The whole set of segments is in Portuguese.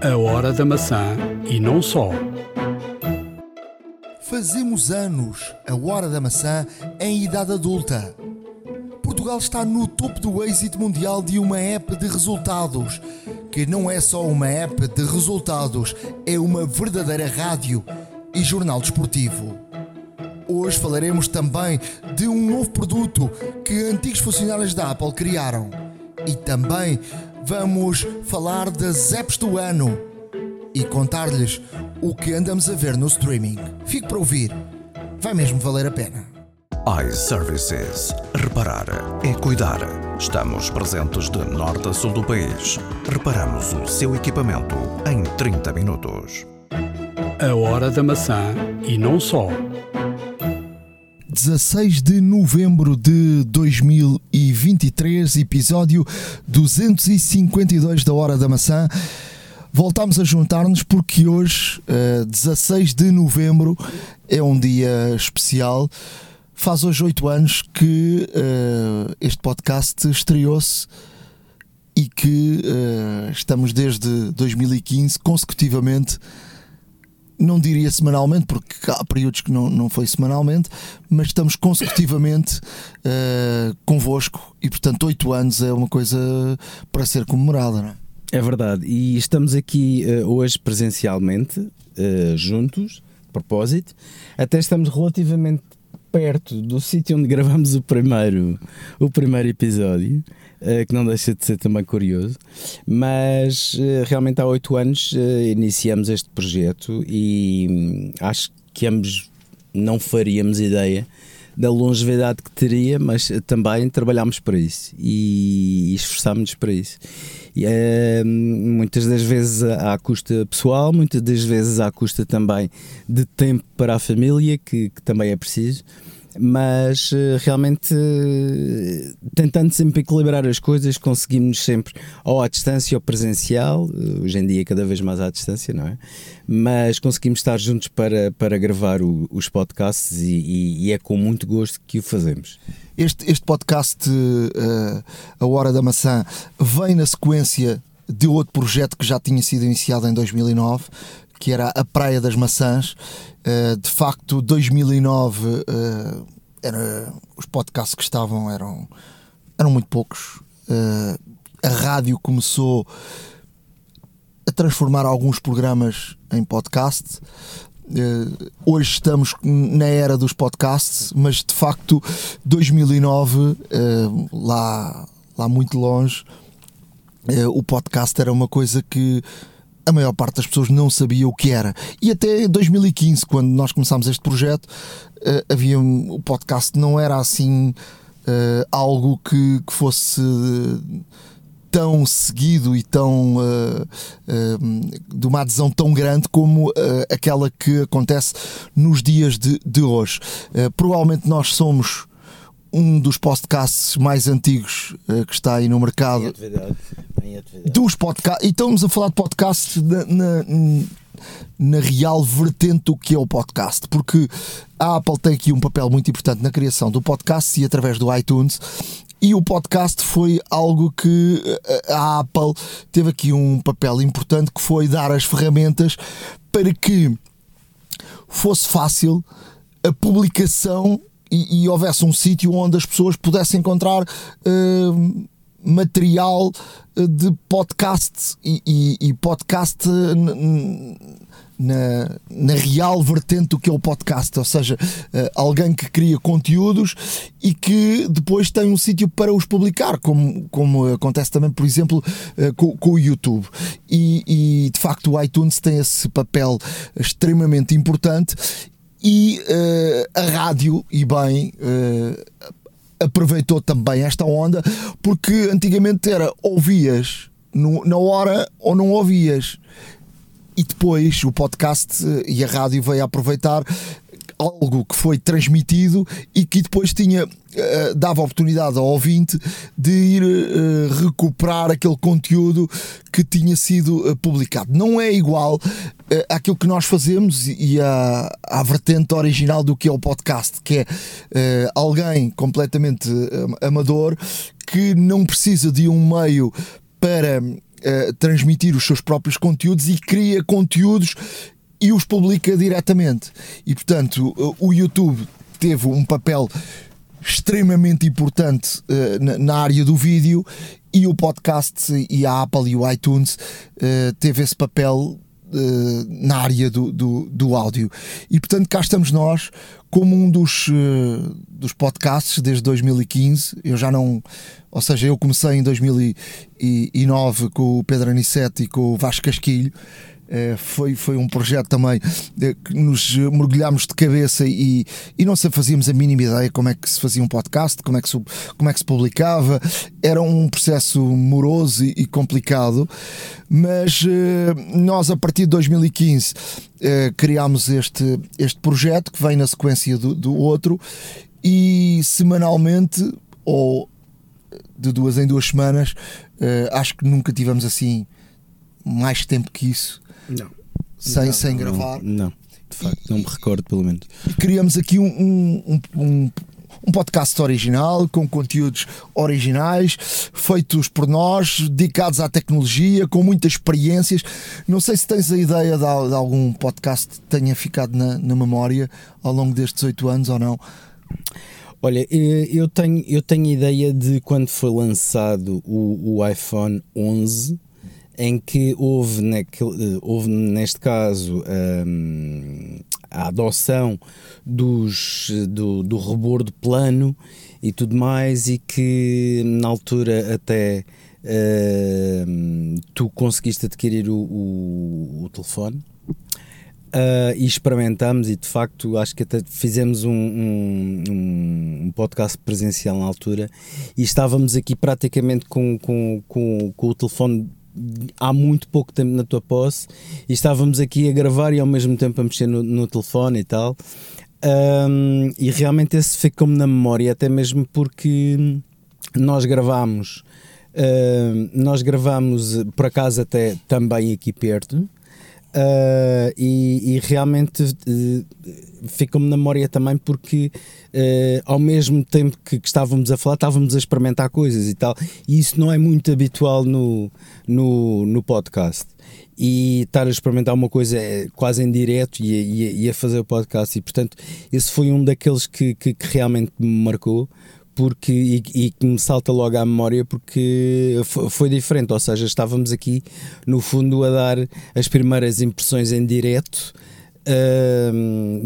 A Hora da Maçã e não só. Fazemos anos, a Hora da Maçã, em idade adulta. Portugal está no topo do êxito mundial de uma app de resultados, que não é só uma app de resultados, é uma verdadeira rádio e jornal desportivo. Hoje falaremos também de um novo produto que antigos funcionários da Apple criaram. E também vamos falar das apps do ano e contar-lhes o que andamos a ver no streaming. Fique para ouvir, vai mesmo valer a pena. iServices. Reparar é cuidar. Estamos presentes de norte a sul do país. Reparamos o seu equipamento em 30 minutos. A Hora da Maçã e não só. 16 de novembro de 2023, episódio 252 da Hora da Maçã. Voltámos a juntar-nos porque hoje, eh, 16 de novembro, é um dia especial. Faz hoje oito anos que eh, este podcast estreou-se e que eh, estamos desde 2015 consecutivamente não diria semanalmente, porque há períodos que não, não foi semanalmente, mas estamos consecutivamente uh, convosco e, portanto, oito anos é uma coisa para ser comemorada, não é? É verdade, e estamos aqui uh, hoje presencialmente, uh, juntos, de propósito, até estamos relativamente perto do sítio onde gravamos o primeiro, o primeiro episódio, que não deixa de ser também curioso, mas realmente há oito anos iniciamos este projeto e hum, acho que ambos não faríamos ideia da longevidade que teria, mas também trabalhámos para isso e esforçámos-nos para isso. E, muitas das vezes à custa pessoal, muitas das vezes à custa também de tempo para a família, que, que também é preciso mas realmente tentando sempre equilibrar as coisas, conseguimos sempre ou à distância ou presencial, hoje em dia cada vez mais à distância, não é? Mas conseguimos estar juntos para, para gravar o, os podcasts e, e, e, é com muito gosto que o fazemos. Este, este podcast, uh, A Hora da Maçã, vem na sequência de outro projeto que já tinha sido iniciado em 2009, que era a Praia das Maçãs. Uh, de facto, 2009 uh, era, os podcasts que estavam eram, eram muito poucos. Uh, a rádio começou a transformar alguns programas em podcast. hoje estamos na era dos podcasts, mas de facto 2009, lá, lá muito longe, o podcast era uma coisa que a maior parte das pessoas não sabia o que era. E até 2015, quando nós começámos este projeto, uh, havia o podcast não era assim uh, algo que, que fosse tão seguido e tão de uma adesão tão grande como aquela que acontece nos dias de, de hoje. provavelmente nós somos um dos podcasts mais antigos uh, que está aí no mercado. Em atividade. Em atividade. Dos podcasts. E estamos a falar de podcasts na, na, na, real vertente do que é o podcast, porque a Apple tem aqui um papel muito importante na criação do podcast e através do iTunes. E o podcast foi algo que eh, a Apple teve aqui um papel importante que foi dar as ferramentas para que fosse fácil a publicação e, e houvesse um sítio onde as pessoas pudessem encontrar uh, material eh, de podcast e, e, e podcast na, na real vertente do que é o podcast, ou seja, uh, alguém que cria conteúdos e que depois tem um sítio para os publicar, como, como acontece também, por exemplo, uh, com, com, o YouTube. E, e de facto o iTunes tem esse papel extremamente importante e uh, a rádio, e bem, uh, aproveitou também esta onda, porque antigamente era ouvias no, na hora ou não ouvias. E depois o podcast eh, e a rádio veio a aproveitar algo que foi transmitido e que depois tinha uh, dava oportunidade ao ouvinte de ir uh, recuperar aquele conteúdo que tinha sido uh, publicado. Não é igual àquilo que nós fazemos e à, à vertente original do que é o podcast, que é alguém completamente amador que não precisa de um meio para transmitir os seus próprios conteúdos e cria conteúdos e os publica diretamente. E portanto, o YouTube teve um papel extremamente importante uh, na, na, área do vídeo e o podcast e a Apple e o iTunes uh, teve esse papel uh, na área do, do, do, áudio. E portanto cá estamos nós como um dos, dos podcasts desde 2015. Eu já não. Ou seja, eu comecei em 2009 com o Pedro Aniceto e com o Vasco Casquilho. Eh, foi, foi um projeto também eh, que nos mergulhámos de cabeça e, e não fazíamos a mínima ideia como é que se fazia um podcast, como é que se, como é que se publicava. Era um processo moroso e, e complicado, mas eh, nós a partir de 2015 criámos este, este projeto que vem na sequência do, do outro e semanalmente ou de duas em duas semanas, acho que nunca tivemos assim mais tempo que isso não. Sem, não, sem não, gravar. Não, de facto, não me recordo, pelo menos. Criamos aqui um, um, um, um podcast original, com conteúdos originais, feitos por nós, dedicados à tecnologia, com muitas experiências. Não sei se tens a ideia de, de algum podcast que tenha ficado na, na memória ao longo destes oito anos ou não. Olha, eu tenho, eu tenho ideia de quando foi lançado o, o iPhone 11 em que houve, naquele, houve neste caso um, a adoção dos, do, do rebordo plano e tudo mais, e que na altura até uh, tu conseguiste adquirir o, o, o telefone. Uh, e experimentamos e de facto acho que até fizemos um, um, um, podcast presencial na altura e estávamos aqui praticamente com, com, com, com o telefone há muito pouco tempo na tua posse e estávamos aqui a gravar e ao mesmo tempo a mexer no, no telefone e tal. Um, e realmente esse ficou-me na memória, até mesmo porque nós gravámos, uh, nós gravámos por acaso até também aqui perto. Uh, e, e, realmente uh, ficou-me na memória também porque uh, ao mesmo tempo que, que, estávamos a falar estávamos a experimentar coisas e tal. E isso não é muito habitual no, no, no podcast. E estar a experimentar uma coisa é quase em direto e, e, e, a fazer o podcast. E portanto esse foi um daqueles que, que, que realmente me marcou porque, e, que me salta logo à memória porque foi, diferente, ou seja, estávamos aqui no fundo a dar as primeiras impressões em direto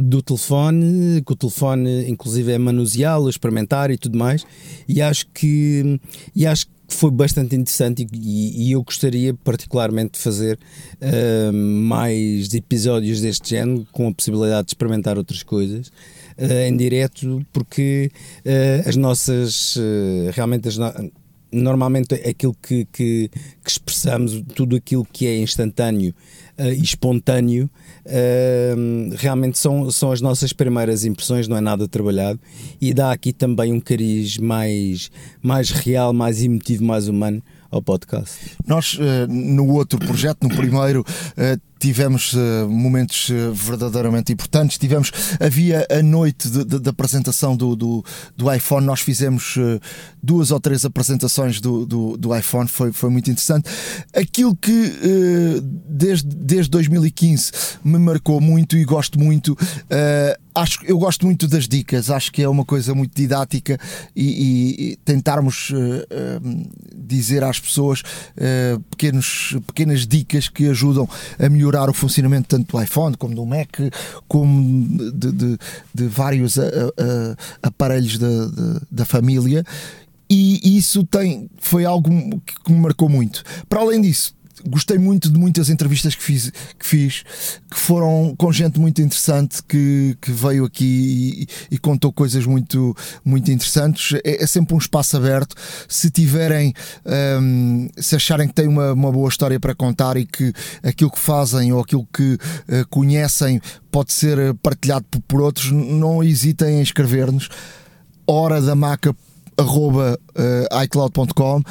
do telefone, que o telefone inclusive é manuseá-lo, experimentar e tudo mais, e acho que, e acho que foi bastante interessante e, e eu gostaria particularmente de fazer mais episódios deste género com a possibilidade de experimentar outras coisas em direto, porque uh, as nossas, uh, realmente as no normalmente aquilo que, que, que, expressamos, tudo aquilo que é instantâneo e espontâneo, realmente são, são as nossas primeiras impressões, não é nada trabalhado, e dá aqui também um cariz mais, mais real, mais emotivo, mais humano ao podcast. Nós, no outro projeto, no primeiro, tivemos uh, momentos uh, verdadeiramente importantes. Tivemos, havia a noite da apresentação do, do, do, iPhone, nós fizemos uh, duas ou três apresentações do, do, do, iPhone, foi, foi muito interessante. Aquilo que desde, desde 2015 me marcou muito e gosto muito acho eu gosto muito das dicas, acho que é uma coisa muito didática e, e tentarmos uh, uh, dizer às pessoas pequenos, pequenas dicas que ajudam a melhorar o funcionamento tanto do iPhone como do Mac, como de, de, de vários aparelhos da, da família. E isso tem, foi algo que me marcou muito. Para além disso, gostei muito de muitas entrevistas que fiz, que, fiz, que foram com gente muito interessante que, que veio aqui e, e contou coisas muito, muito interessantes. É, é, sempre um espaço aberto. Se tiverem, um, se acharem que têm uma, uma boa história para contar e que aquilo que fazem ou aquilo que uh, conhecem pode ser partilhado por, por outros, não hesitem em escrever-nos. Hora da maca arroba uh, iCloud.com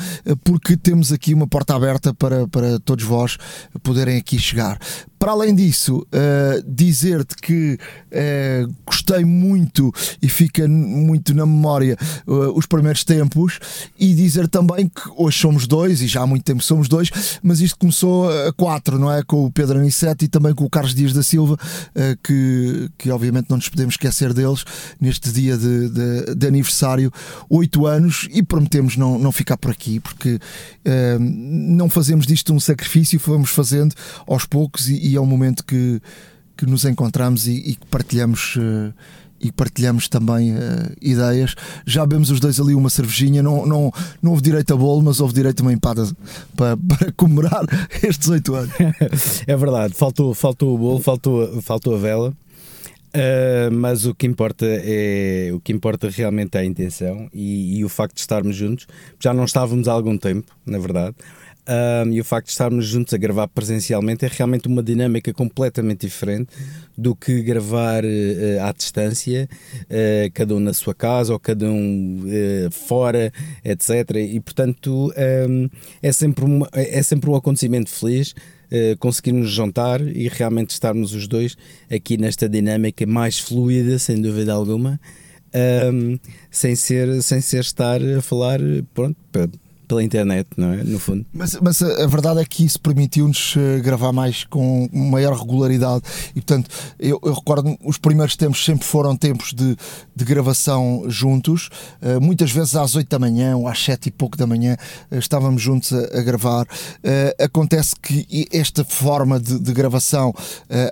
porque temos aqui uma porta aberta para, para todos vós poderem aqui chegar. Para além disso, uh, dizer-te que uh, gostei muito e fica muito na memória uh, os primeiros tempos e dizer também que hoje somos dois e já há muito tempo somos dois, mas isto começou a quatro, não é? Com o Pedro Aniceto e também com o Carlos Dias da Silva, que, que obviamente não nos podemos esquecer deles neste dia de, de, de aniversário, oito anos, e prometemos não, não ficar por aqui, porque não fazemos disto um sacrifício, fomos fazendo aos poucos e, e é um momento que, que nos encontramos e, que partilhamos. Uh, e partilhamos também uh, ideias. Já bebemos os dois ali uma cervejinha, não, não, não houve direito a bolo, mas houve direito a uma empada para, para comemorar estes oito anos. é verdade, faltou, faltou o bolo, faltou, faltou a vela. Uh, mas o que importa é o que importa realmente é a intenção e, e, o facto de estarmos juntos. Já não estávamos há algum tempo, na verdade. Um, e o facto de estarmos juntos a gravar presencialmente é realmente uma dinâmica completamente diferente do que gravar uh, à distância, uh, cada um na sua casa ou cada um uh, fora, etc. E portanto um, é, sempre uma, é sempre um acontecimento feliz. conseguirmos juntar e realmente estarmos os dois aqui nesta dinâmica mais fluida, sem dúvida alguma, um, sem, ser, sem ser estar a falar pronto, pela internet, não é? No fundo. Mas, mas a, a verdade é que isso permitiu-nos eh, gravar mais com maior regularidade e, portanto, eu, eu recordo os primeiros tempos sempre foram tempos de, de gravação juntos, uh, muitas vezes às 8 da manhã ou às 7 e pouco da manhã uh, estávamos juntos a, a gravar. Uh, acontece que esta forma de, de gravação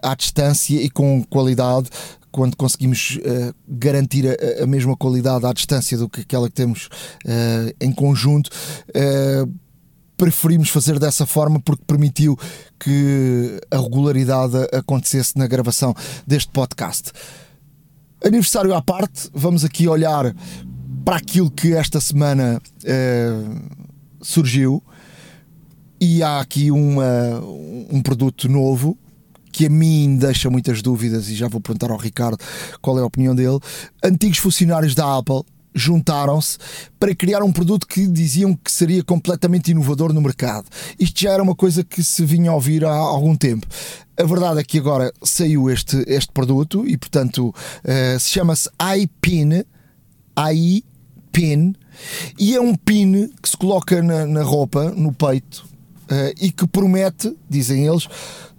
à distância e com qualidade quando conseguimos uh, garantir a, a, mesma qualidade à distância do que aquela que temos uh, em conjunto, uh, preferimos fazer dessa forma porque permitiu que a regularidade acontecesse na gravação deste podcast. Aniversário à parte, vamos aqui olhar para aquilo que esta semana surgiu e há aqui uma, um produto novo que a mim deixa muitas dúvidas e já vou perguntar ao Ricardo qual é a opinião dele. Antigos funcionários da Apple juntaram-se para criar um produto que diziam que seria completamente inovador no mercado. Isto já era uma coisa que se vinha a ouvir há algum tempo. A verdade é que agora saiu este, este produto e, portanto, uh, se chama-se iPin, iPin, e é um pin que se coloca na, na roupa, no peito, uh, e que promete, dizem eles,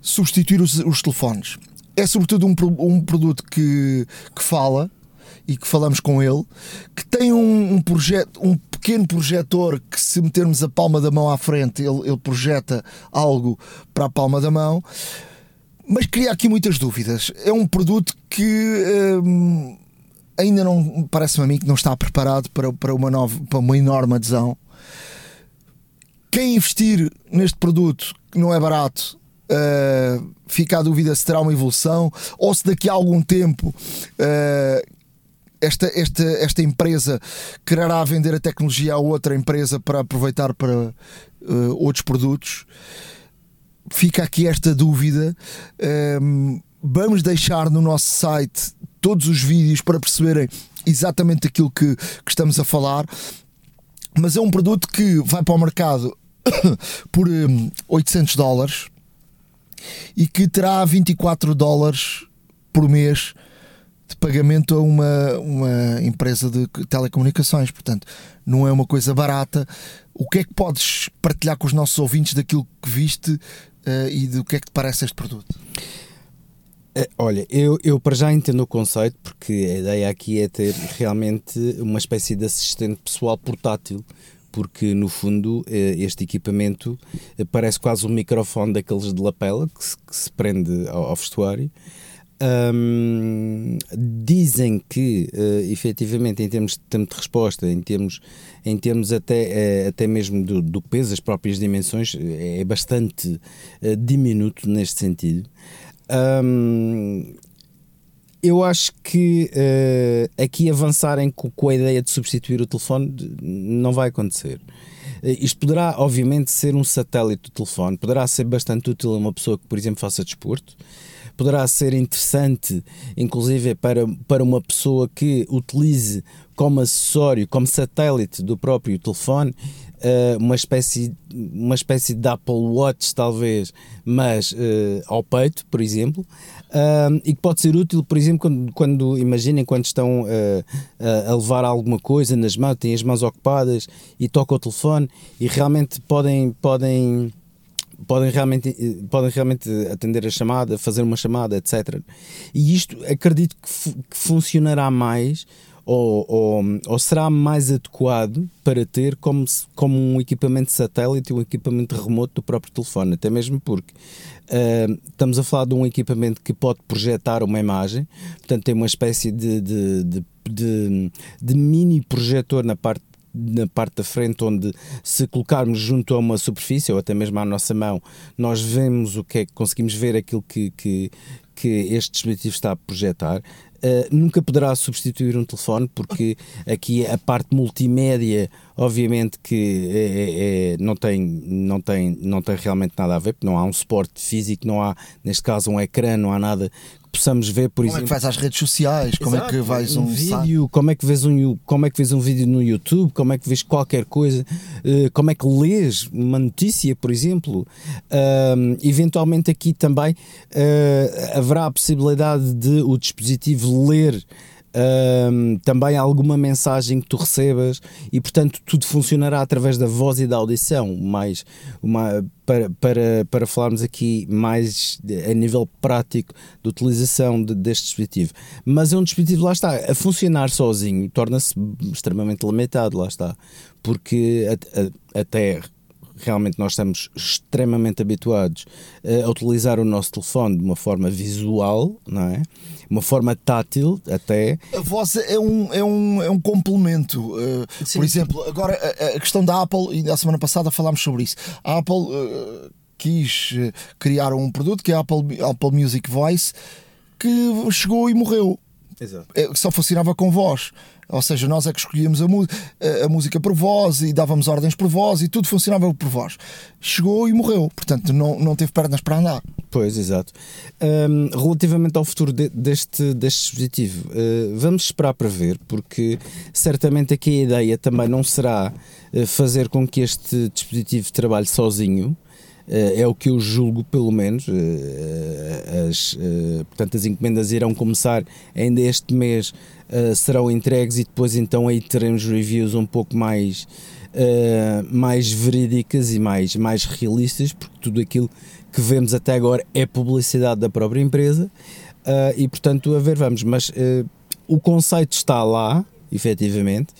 substituir os, os telefones. É sobretudo um, um produto que, que fala e que falamos com ele, que tem um, um, projeto, um pequeno projetor que se metermos a palma da mão à frente, ele, ele projeta algo para a palma da mão. Mas cria aqui muitas dúvidas. É um produto que hum, ainda não parece-me a mim que não está preparado para, para, uma nova, para uma enorme adesão. Quem investir neste produto, que não é barato, Uh, fica a dúvida se terá uma evolução ou se daqui a algum tempo uh, esta, esta, esta empresa quererá vender a tecnologia a outra empresa para aproveitar para uh, outros produtos. Fica aqui esta dúvida. vamos deixar no nosso site todos os vídeos para perceberem exatamente aquilo que, que estamos a falar. Mas é um produto que vai para o mercado por um, 800 dólares e que terá 24 dólares por mês de pagamento a uma, uma empresa de telecomunicações. Portanto, não é uma coisa barata. O que é que podes partilhar com os nossos ouvintes daquilo que viste uh, e do que é que te parece este produto? Eh, olha, eu, eu para já entendo o conceito, porque a ideia aqui é ter realmente uma espécie de assistente pessoal portátil porque no fundo eh, este equipamento eh, parece quase um microfone daqueles de lapela que se, que se prende ao, ao vestuário. Um, dizem que uh, efetivamente em termos de tempo de resposta, em termos, em termos até, uh, até mesmo do, do, peso, as próprias dimensões, é bastante uh, diminuto neste sentido. Um, eu acho que uh, aqui avançarem com, com, a ideia de substituir o telefone não vai acontecer. Uh, isto poderá, obviamente, ser um satélite do telefone, poderá ser bastante útil a uma pessoa que, por exemplo, faça desporto, poderá ser interessante, inclusive, para, para uma pessoa que utilize como acessório, como satélite do próprio telefone. uh, uma, espécie, uma espécie de Apple Watch, talvez, mas ao peito, por exemplo, uh, e que pode ser útil, por exemplo, quando, quando imaginem quando estão a levar alguma coisa nas mãos, têm as mãos ocupadas e tocam o telefone e realmente podem. podem podem realmente, podem realmente atender a chamada, fazer uma chamada, etc. E isto acredito que, que funcionará mais ou, ou, ou, será mais adequado para ter como, como um equipamento satélite, um equipamento remoto do próprio telefone, até mesmo porque uh, estamos a falar de um equipamento que pode projetar uma imagem, portanto tem uma espécie de, de, de, de, de mini projetor na parte na parte da frente, onde se colocarmos junto a uma superfície ou até mesmo à nossa mão, nós vemos o que é conseguimos ver aquilo que, que, que este dispositivo está a projetar. Uh, nunca poderá substituir um telefone, porque aqui a parte multimédia, obviamente que é, é, é, não, tem, não, tem, não tem realmente nada a ver, porque não há um suporte físico, não há, neste caso, um ecrã, não há nada possamos ver, por como exemplo. Como é que vais às redes sociais? Exato, como é que vais um, um vídeo? Como é que vês um, como é que vês um vídeo no YouTube? Como é que vês qualquer coisa? Uh, como é que lês uma notícia, por exemplo? Uh, eventualmente aqui também uh, haverá a possibilidade de o dispositivo ler um, também alguma mensagem que tu recebas e portanto tudo funcionará através da voz e da audição mais uma, para, para, para falarmos aqui mais a nível prático de utilização de, deste dispositivo. Mas é um dispositivo, lá está, a funcionar sozinho torna-se extremamente limitado, lá está. Porque a, a, até realmente nós estamos extremamente habituados a utilizar o nosso telefone de uma forma visual, não é? uma forma tátil até. A voz é um, é um, é um complemento. Uh, por exemplo, agora a, a, questão da Apple, e na semana passada falámos sobre isso. A Apple uh, quis eh, criar um produto que é a Apple, Apple Music Voice que chegou e morreu. Exato. Só funcionava com voz. Ou seja, nós é que escolhíamos a, a, música por voz e dávamos ordens por voz e tudo funcionava por voz. Chegou e morreu, portanto não, não teve pernas para andar. Pois, exato. Um, relativamente ao futuro de, deste, deste dispositivo, uh, vamos esperar para ver, porque certamente aqui a ideia também não será uh, fazer com que este dispositivo trabalhe sozinho. Uh, é o que eu julgo, pelo menos. As, portanto, as encomendas irão começar ainda este mês uh, serão entregues e depois então aí teremos reviews um pouco mais, uh, mais verídicas e mais, mais realistas, porque tudo aquilo que vemos até agora é publicidade da própria empresa uh, e portanto a ver vamos, mas o conceito está lá, efetivamente.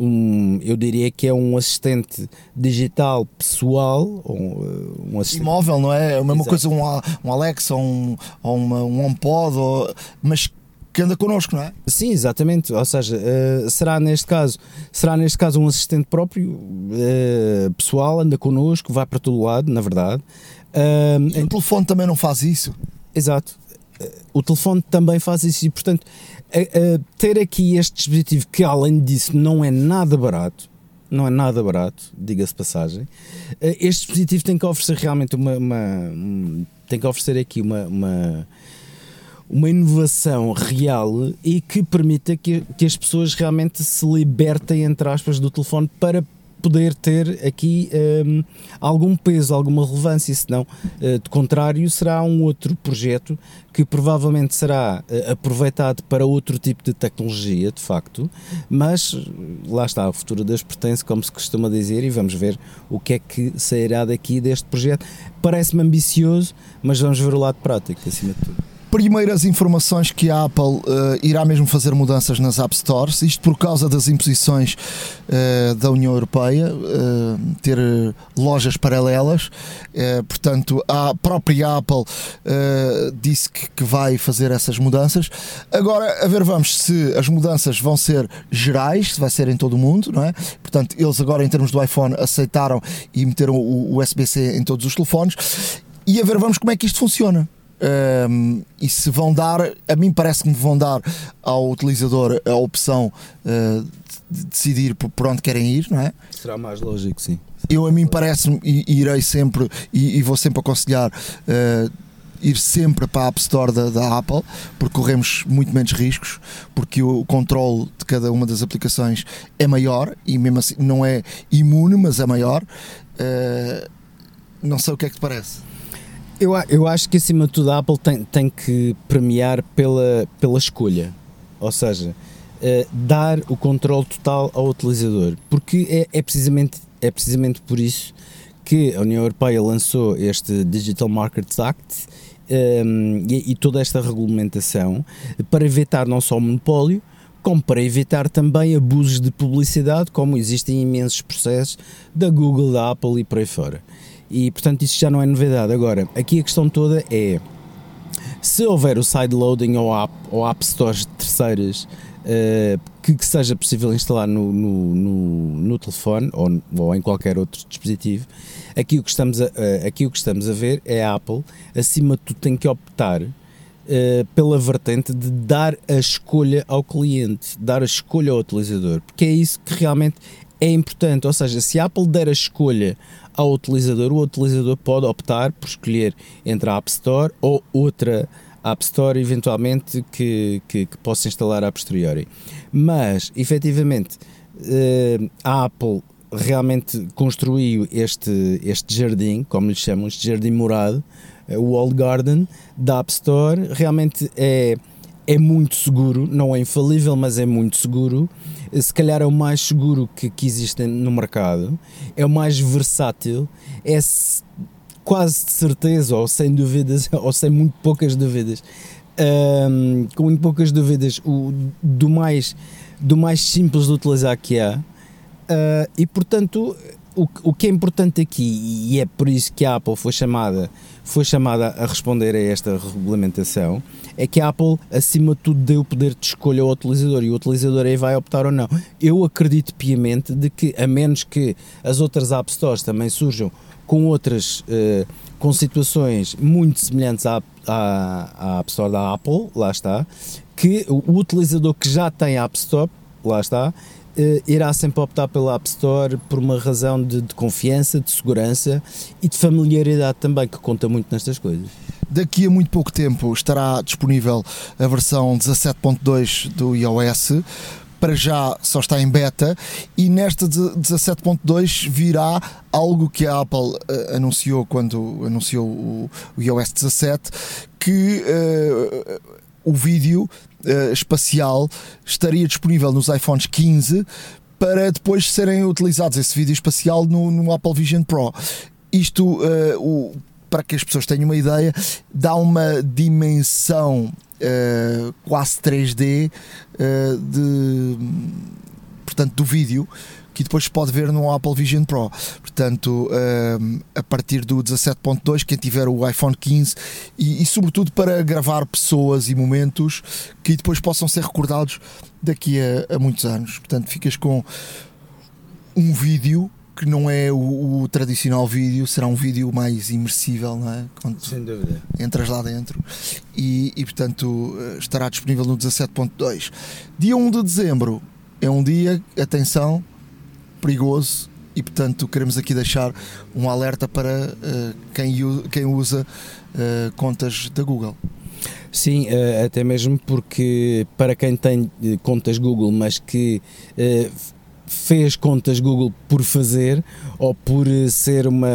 Um, eu diria que é um assistente digital pessoal, um, um assistente... imóvel, não é? É a mesma Exato. coisa um, um Alexa ou um, uma, um HomePod, ou, mas que anda connosco, não é? Sim, exatamente. Ou seja, uh, será neste caso, será neste caso um assistente próprio, uh, pessoal, anda connosco, vai para todo lado, na verdade. Uh, o telefone também não faz isso. Exato. o telefone também faz isso e, portanto, ter aqui este dispositivo que, além disso, não é nada barato, não é nada barato, diga-se passagem. Este dispositivo tem que oferecer realmente uma, uma um, tem que oferecer aqui uma, uma uma inovação real e que permita que, que as pessoas realmente se libertem, entre aspas, do telefone para poder ter aqui um, algum peso, alguma relevância, senão, uh, de contrário, será um outro projeto que provavelmente será uh, aproveitado para outro tipo de tecnologia, de facto, mas lá está, o futuro Deus pertence, como se costuma dizer, e vamos ver o que é que sairá daqui deste projeto. Parece-me ambicioso, mas vamos ver o lado prático, acima de tudo primeiras informações que a Apple uh, irá mesmo fazer mudanças nas App Stores, isto por causa das imposições uh, da União Europeia, uh, ter lojas paralelas. portanto, a própria Apple disse que, que, vai fazer essas mudanças. Agora, a ver, vamos se as mudanças vão ser gerais, se vai ser em todo o mundo, não é? Portanto, eles agora, em termos do iPhone, aceitaram e meteram o USB-C em todos os telefones. E a ver, vamos como é que isto funciona. Um, e se vão dar, a mim parece que me vão dar ao utilizador a opção uh, de decidir por, onde querem ir, não é? Será mais lógico, sim. Eu a mim parece-me e irei sempre e, e, vou sempre aconselhar uh, ir sempre para a App Store da, da, Apple, porque corremos muito menos riscos, porque o controle de cada uma das aplicações é maior e mesmo assim não é imune, mas é maior. Uh, não sei o que é que te parece. Eu, eu acho que acima de tudo a Apple tem, tem que premiar pela, pela escolha, ou seja, uh, dar o controle total ao utilizador, porque é, é, precisamente, é precisamente por isso que a União Europeia lançou este Digital Markets Act um, ehm, e, e, toda esta regulamentação para evitar não só o monopólio, como para evitar também abusos de publicidade, como existem imensos processos da Google, da Apple e por aí fora. E portanto isso já não é novidade. Agora, aqui a questão toda é se houver o sideloading ou app, ou app stores terceiras uh, que, que, seja possível instalar no, no, no, no telefone ou, ou, em qualquer outro dispositivo, aqui o, que estamos a, uh, aqui o que estamos a ver é a Apple, acima de tudo, tem que optar Uh, pela vertente de dar a escolha ao cliente, dar a escolha ao utilizador, porque é isso que realmente é importante. Ou seja, se a Apple der a escolha ao utilizador, o utilizador pode optar por escolher entre a App Store ou outra App Store, eventualmente, que, que, que possa instalar a posteriori. Mas, efetivamente, uh, a Apple realmente construiu este, este jardim, como lhe chamam, este jardim morado, eh, o Wall Garden da App Store, realmente é, é muito seguro, não é infalível, mas é muito seguro. Se calhar é o mais seguro que, que existe no mercado, é o mais versátil, é quase de certeza, ou sem dúvidas, ou sem muito poucas dúvidas, um, com muito poucas dúvidas, o, do, mais, do mais simples de utilizar que há. Uh, e portanto, o, o que é importante aqui, e é por isso que a Apple foi chamada, foi chamada a responder a esta regulamentação, é que a Apple, acima de tudo, deu o poder de escolha ao utilizador e o utilizador aí vai optar ou não. Eu acredito piamente de que, a menos que as outras App Stores também surjam com outras, uh, com situações muito semelhantes à, à, à App Store da Apple, lá está, que o utilizador que já tem a App Store, lá está, uh, irá sempre optar pela App Store por uma razão de, de, confiança, de segurança e de familiaridade também, que conta muito nestas coisas. Daqui a muito pouco tempo estará disponível a versão 17.2 do iOS. Para já só está em beta e nesta 17.2 virá algo que a Apple uh, anunciou quando anunciou o, o iOS 17 que uh, o vídeo uh, espacial estaria disponível nos iPhones 15 para depois serem utilizados esse vídeo espacial no, no Apple Vision Pro. Isto, uh, o, para que as pessoas tenham uma ideia, dá uma dimensão uh, quase 3D de, portanto, do vídeo que depois pode ver no Apple Vision Pro. Portanto, um, a partir do 17.2, quem tiver o iPhone 15 e, e, sobretudo para gravar pessoas e momentos que depois possam ser recordados daqui a, a muitos anos. Portanto, ficas com um vídeo que não é o, o, tradicional vídeo, será um vídeo mais imersível, não é? Quando Sem dúvida. Entras lá dentro e, e portanto estará disponível no 17.2. Dia 1 de dezembro é um dia, atenção, perigoso e, portanto, queremos aqui deixar um alerta para uh, quem, quem usa uh, contas da Google. Sim, uh, até mesmo porque para quem tem contas Google, mas que fez contas Google por fazer ou por ser uma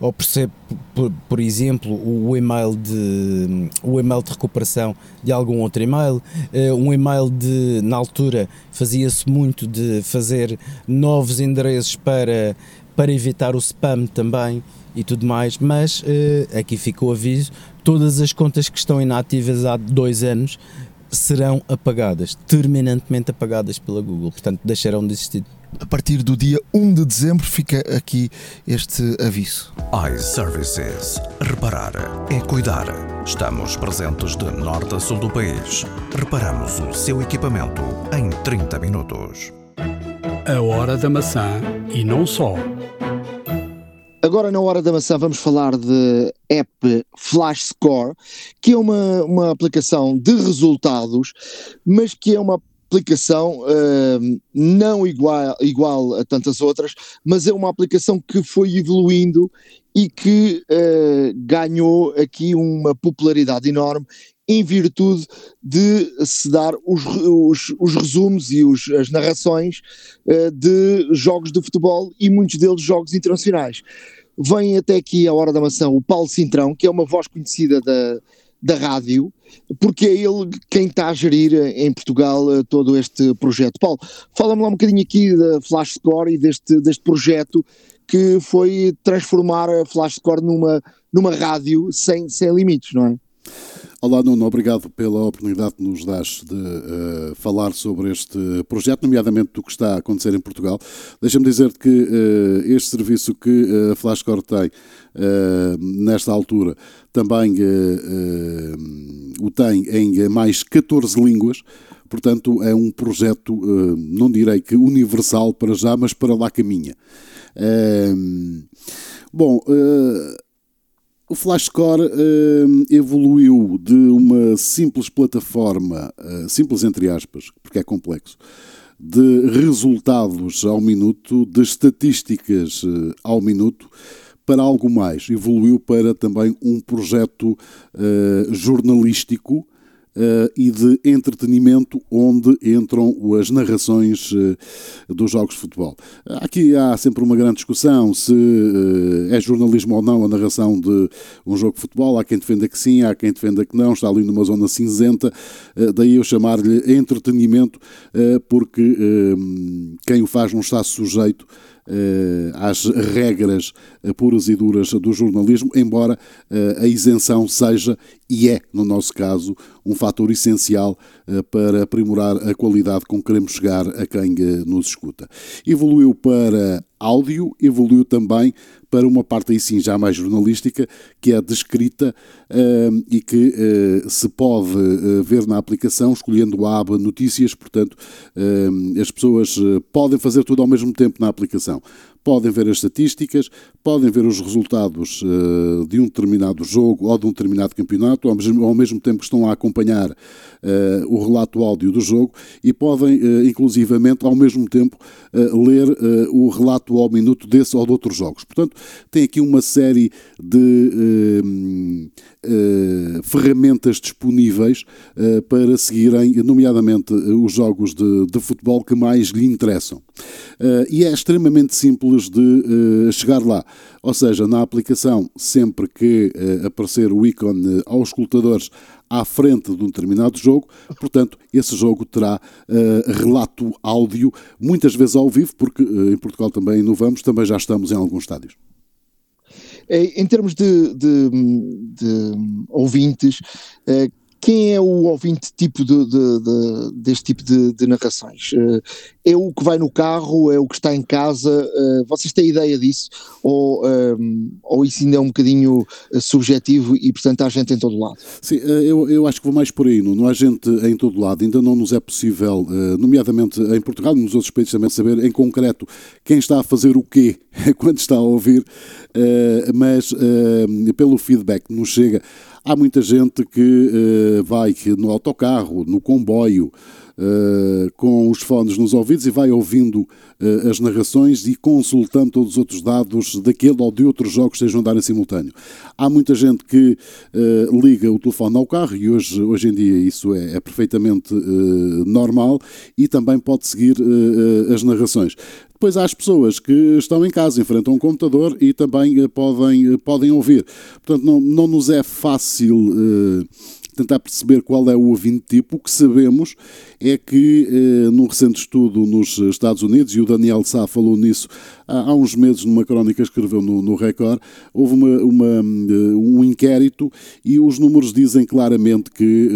ou por ser, por, por exemplo, o e-mail de o e-mail de recuperação de algum outro e-mail, uh, um e-mail de na altura fazia-se muito de fazer novos endereços para para evitar o spam também e tudo mais, mas uh, aqui fica o aviso: todas as contas que estão inativas há dois anos serão apagadas, terminantemente apagadas pela Google, portanto deixarão de existir a partir do dia 1 de dezembro fica aqui este aviso. iServices. Reparar é cuidar. Estamos presentes de norte a sul do país. Reparamos o seu equipamento em 30 minutos. A hora da maçã e não só. Agora, na hora da maçã, vamos falar de app Flash Score, que é uma, uma aplicação de resultados, mas que é uma aplicação uh, não igual, igual a tantas outras, mas é uma aplicação que foi evoluindo e que uh, ganhou aqui uma popularidade enorme em virtude de se dar os, os, os resumos e os, as narrações uh, de jogos de futebol e muitos deles jogos internacionais. Vem até aqui a hora da maçã o Paulo Cintrão, que é uma voz conhecida da, da rádio, porque é ele quem está a gerir em Portugal eh, todo este projeto. Paulo, fala-me lá um bocadinho aqui da Flash Score e deste, deste projeto que foi transformar a Flash Score numa, numa rádio sem, sem limites, não é? Olá, Nuno, obrigado pela oportunidade que nos dás de uh, falar sobre este projeto, nomeadamente do que está a acontecer em Portugal. Deixa-me dizer que uh, este serviço que a Flashcore tem uh, nesta altura também o tem em mais 14 línguas. Portanto, é um projeto, não direi que universal para já, mas para lá caminha. bom, o Flashcore uh, evoluiu de uma simples plataforma, uh, simples entre aspas, porque é complexo, de resultados ao minuto, de estatísticas uh, ao minuto, para algo mais. Evoluiu para também um projeto jornalístico e de entretenimento, onde entram as narrações uh, dos jogos de futebol. Aqui há sempre uma grande discussão se uh, é jornalismo ou não a narração de um jogo de futebol. Há quem defenda que sim, há quem defenda que não, está ali numa zona cinzenta. daí eu chamar-lhe entretenimento, porque quem o faz não está sujeito eh, às regras puras e duras do jornalismo, embora eh, a isenção seja, e é, no nosso caso, um fator essencial eh, para aprimorar a qualidade com que queremos chegar a quem nos escuta. Evoluiu para áudio, evoluiu também para uma parte aí sim já mais jornalística, que é descrita uh, e que se pode ver na aplicação escolhendo a aba Notícias, portanto, as pessoas podem fazer tudo ao mesmo tempo na aplicação podem ver as estatísticas, podem ver os resultados uh, de um determinado jogo ou de um determinado campeonato, ao mesmo, ao mesmo tempo que estão a acompanhar uh, o relato áudio do jogo e podem, uh, inclusivamente, ao mesmo tempo, ler o relato ao minuto desse ou de outros jogos. Portanto, tem aqui uma série de ferramentas disponíveis para seguirem, nomeadamente, os jogos de, de futebol que mais lhe interessam. e é extremamente simples de uh, chegar lá. Ou seja, na aplicação, sempre que uh, aparecer o ícone aos escutadores à frente de um determinado jogo, portanto, esse jogo terá uh, relato áudio, muitas vezes ao vivo, porque em Portugal também inovamos, também já estamos em alguns estádios. Em termos de, de, de ouvintes, quem é o ouvinte tipo de, de, de, deste tipo de, narrações? Eh, é o que vai no carro? É o que está em casa? Eh, vocês têm ideia disso? Ou, ehm, ou isso ainda é um bocadinho eh, subjetivo e, portanto, há gente em todo lado? Sim, eu, eu acho que vou mais por aí. Não há gente em todo lado. Ainda não nos é possível, nomeadamente em Portugal e nos outros países também, saber em concreto quem está a fazer o quê quando está a ouvir, mas pelo feedback que nos chega Há muita gente que uh, vai no autocarro, no comboio, Uh, com os fones nos ouvidos e vai ouvindo uh, as narrações e consultando todos os outros dados daquele ou de outros jogos que estejam a dar em simultâneo. Há muita gente que uh, liga o telefone ao carro e hoje, hoje em dia isso é, é perfeitamente normal e também pode seguir as narrações. Depois há as pessoas que estão em casa, enfrentam um computador e também podem, podem ouvir. Portanto, não, não nos é fácil tentar perceber qual é o ouvinte tipo. O que sabemos é que, eh, num recente estudo nos Estados Unidos, e o Daniel Sá falou nisso há, há uns meses numa crónica que escreveu no, no Record, houve uma, uma, eh, um inquérito e os números dizem claramente que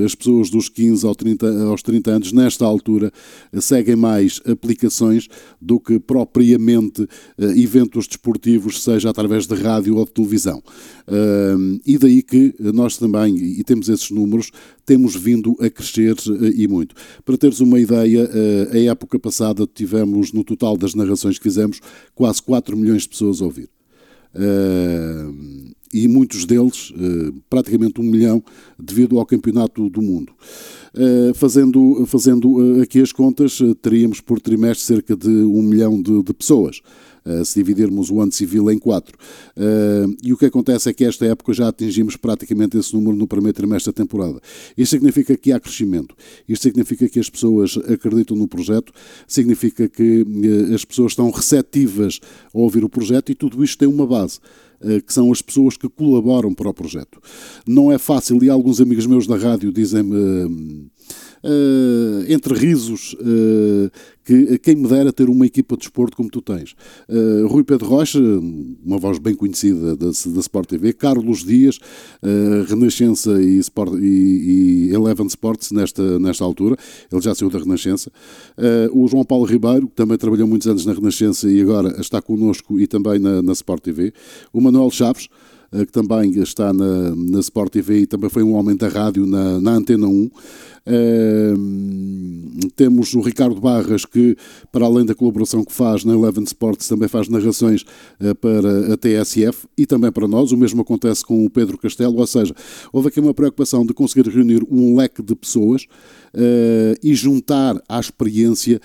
eh, as pessoas dos 15 aos 30, aos 30 anos, nesta altura, seguem mais aplicações do que propriamente eh, eventos desportivos, seja através de rádio ou de televisão. Uh, e daí que nós também, e temos esses números, temos vindo a crescer uh, e muito. Para teres uma ideia, uh, a época passada tivemos, no total das narrações que fizemos, quase 4 milhões de pessoas a ouvir. Uh, e muitos deles, uh, praticamente um milhão, devido ao campeonato do mundo. Uh, fazendo fazendo aqui as contas, teríamos por trimestre cerca de um milhão de, de pessoas se dividirmos o ano civil em quatro. Uh, e o que acontece é que esta época já atingimos praticamente esse número no primeiro trimestre da temporada. Isto significa que há crescimento, isto significa que as pessoas acreditam no projeto, significa que uh, as pessoas estão receptivas a ouvir o projeto e tudo isto tem uma base que são as pessoas que colaboram para o projeto. Não é fácil, e alguns amigos meus da rádio dizem-me uh, entre risos, uh, que quem me dera ter uma equipa de esporte como tu tens. Uh, Rui Pedro Rocha, uma voz bem conhecida da, da Sport TV, Carlos Dias, Renascença e, Sport, e, e, Eleven Sports nesta, nesta altura, ele já saiu da Renascença. o João Paulo Ribeiro, que também trabalhou muitos anos na Renascença e agora está connosco e também na, na Sport TV. O Manuel Chaves, que também está na, na Sport TV e também foi um homem da rádio na, na Antena 1. Uh, temos o Ricardo Barras, que, para além da colaboração que faz na Eleven Sports, também faz narrações uh, para a TSF e também para nós. O mesmo acontece com o Pedro Castelo, ou seja, houve aqui uma preocupação de conseguir reunir um leque de pessoas uh, e juntar à experiência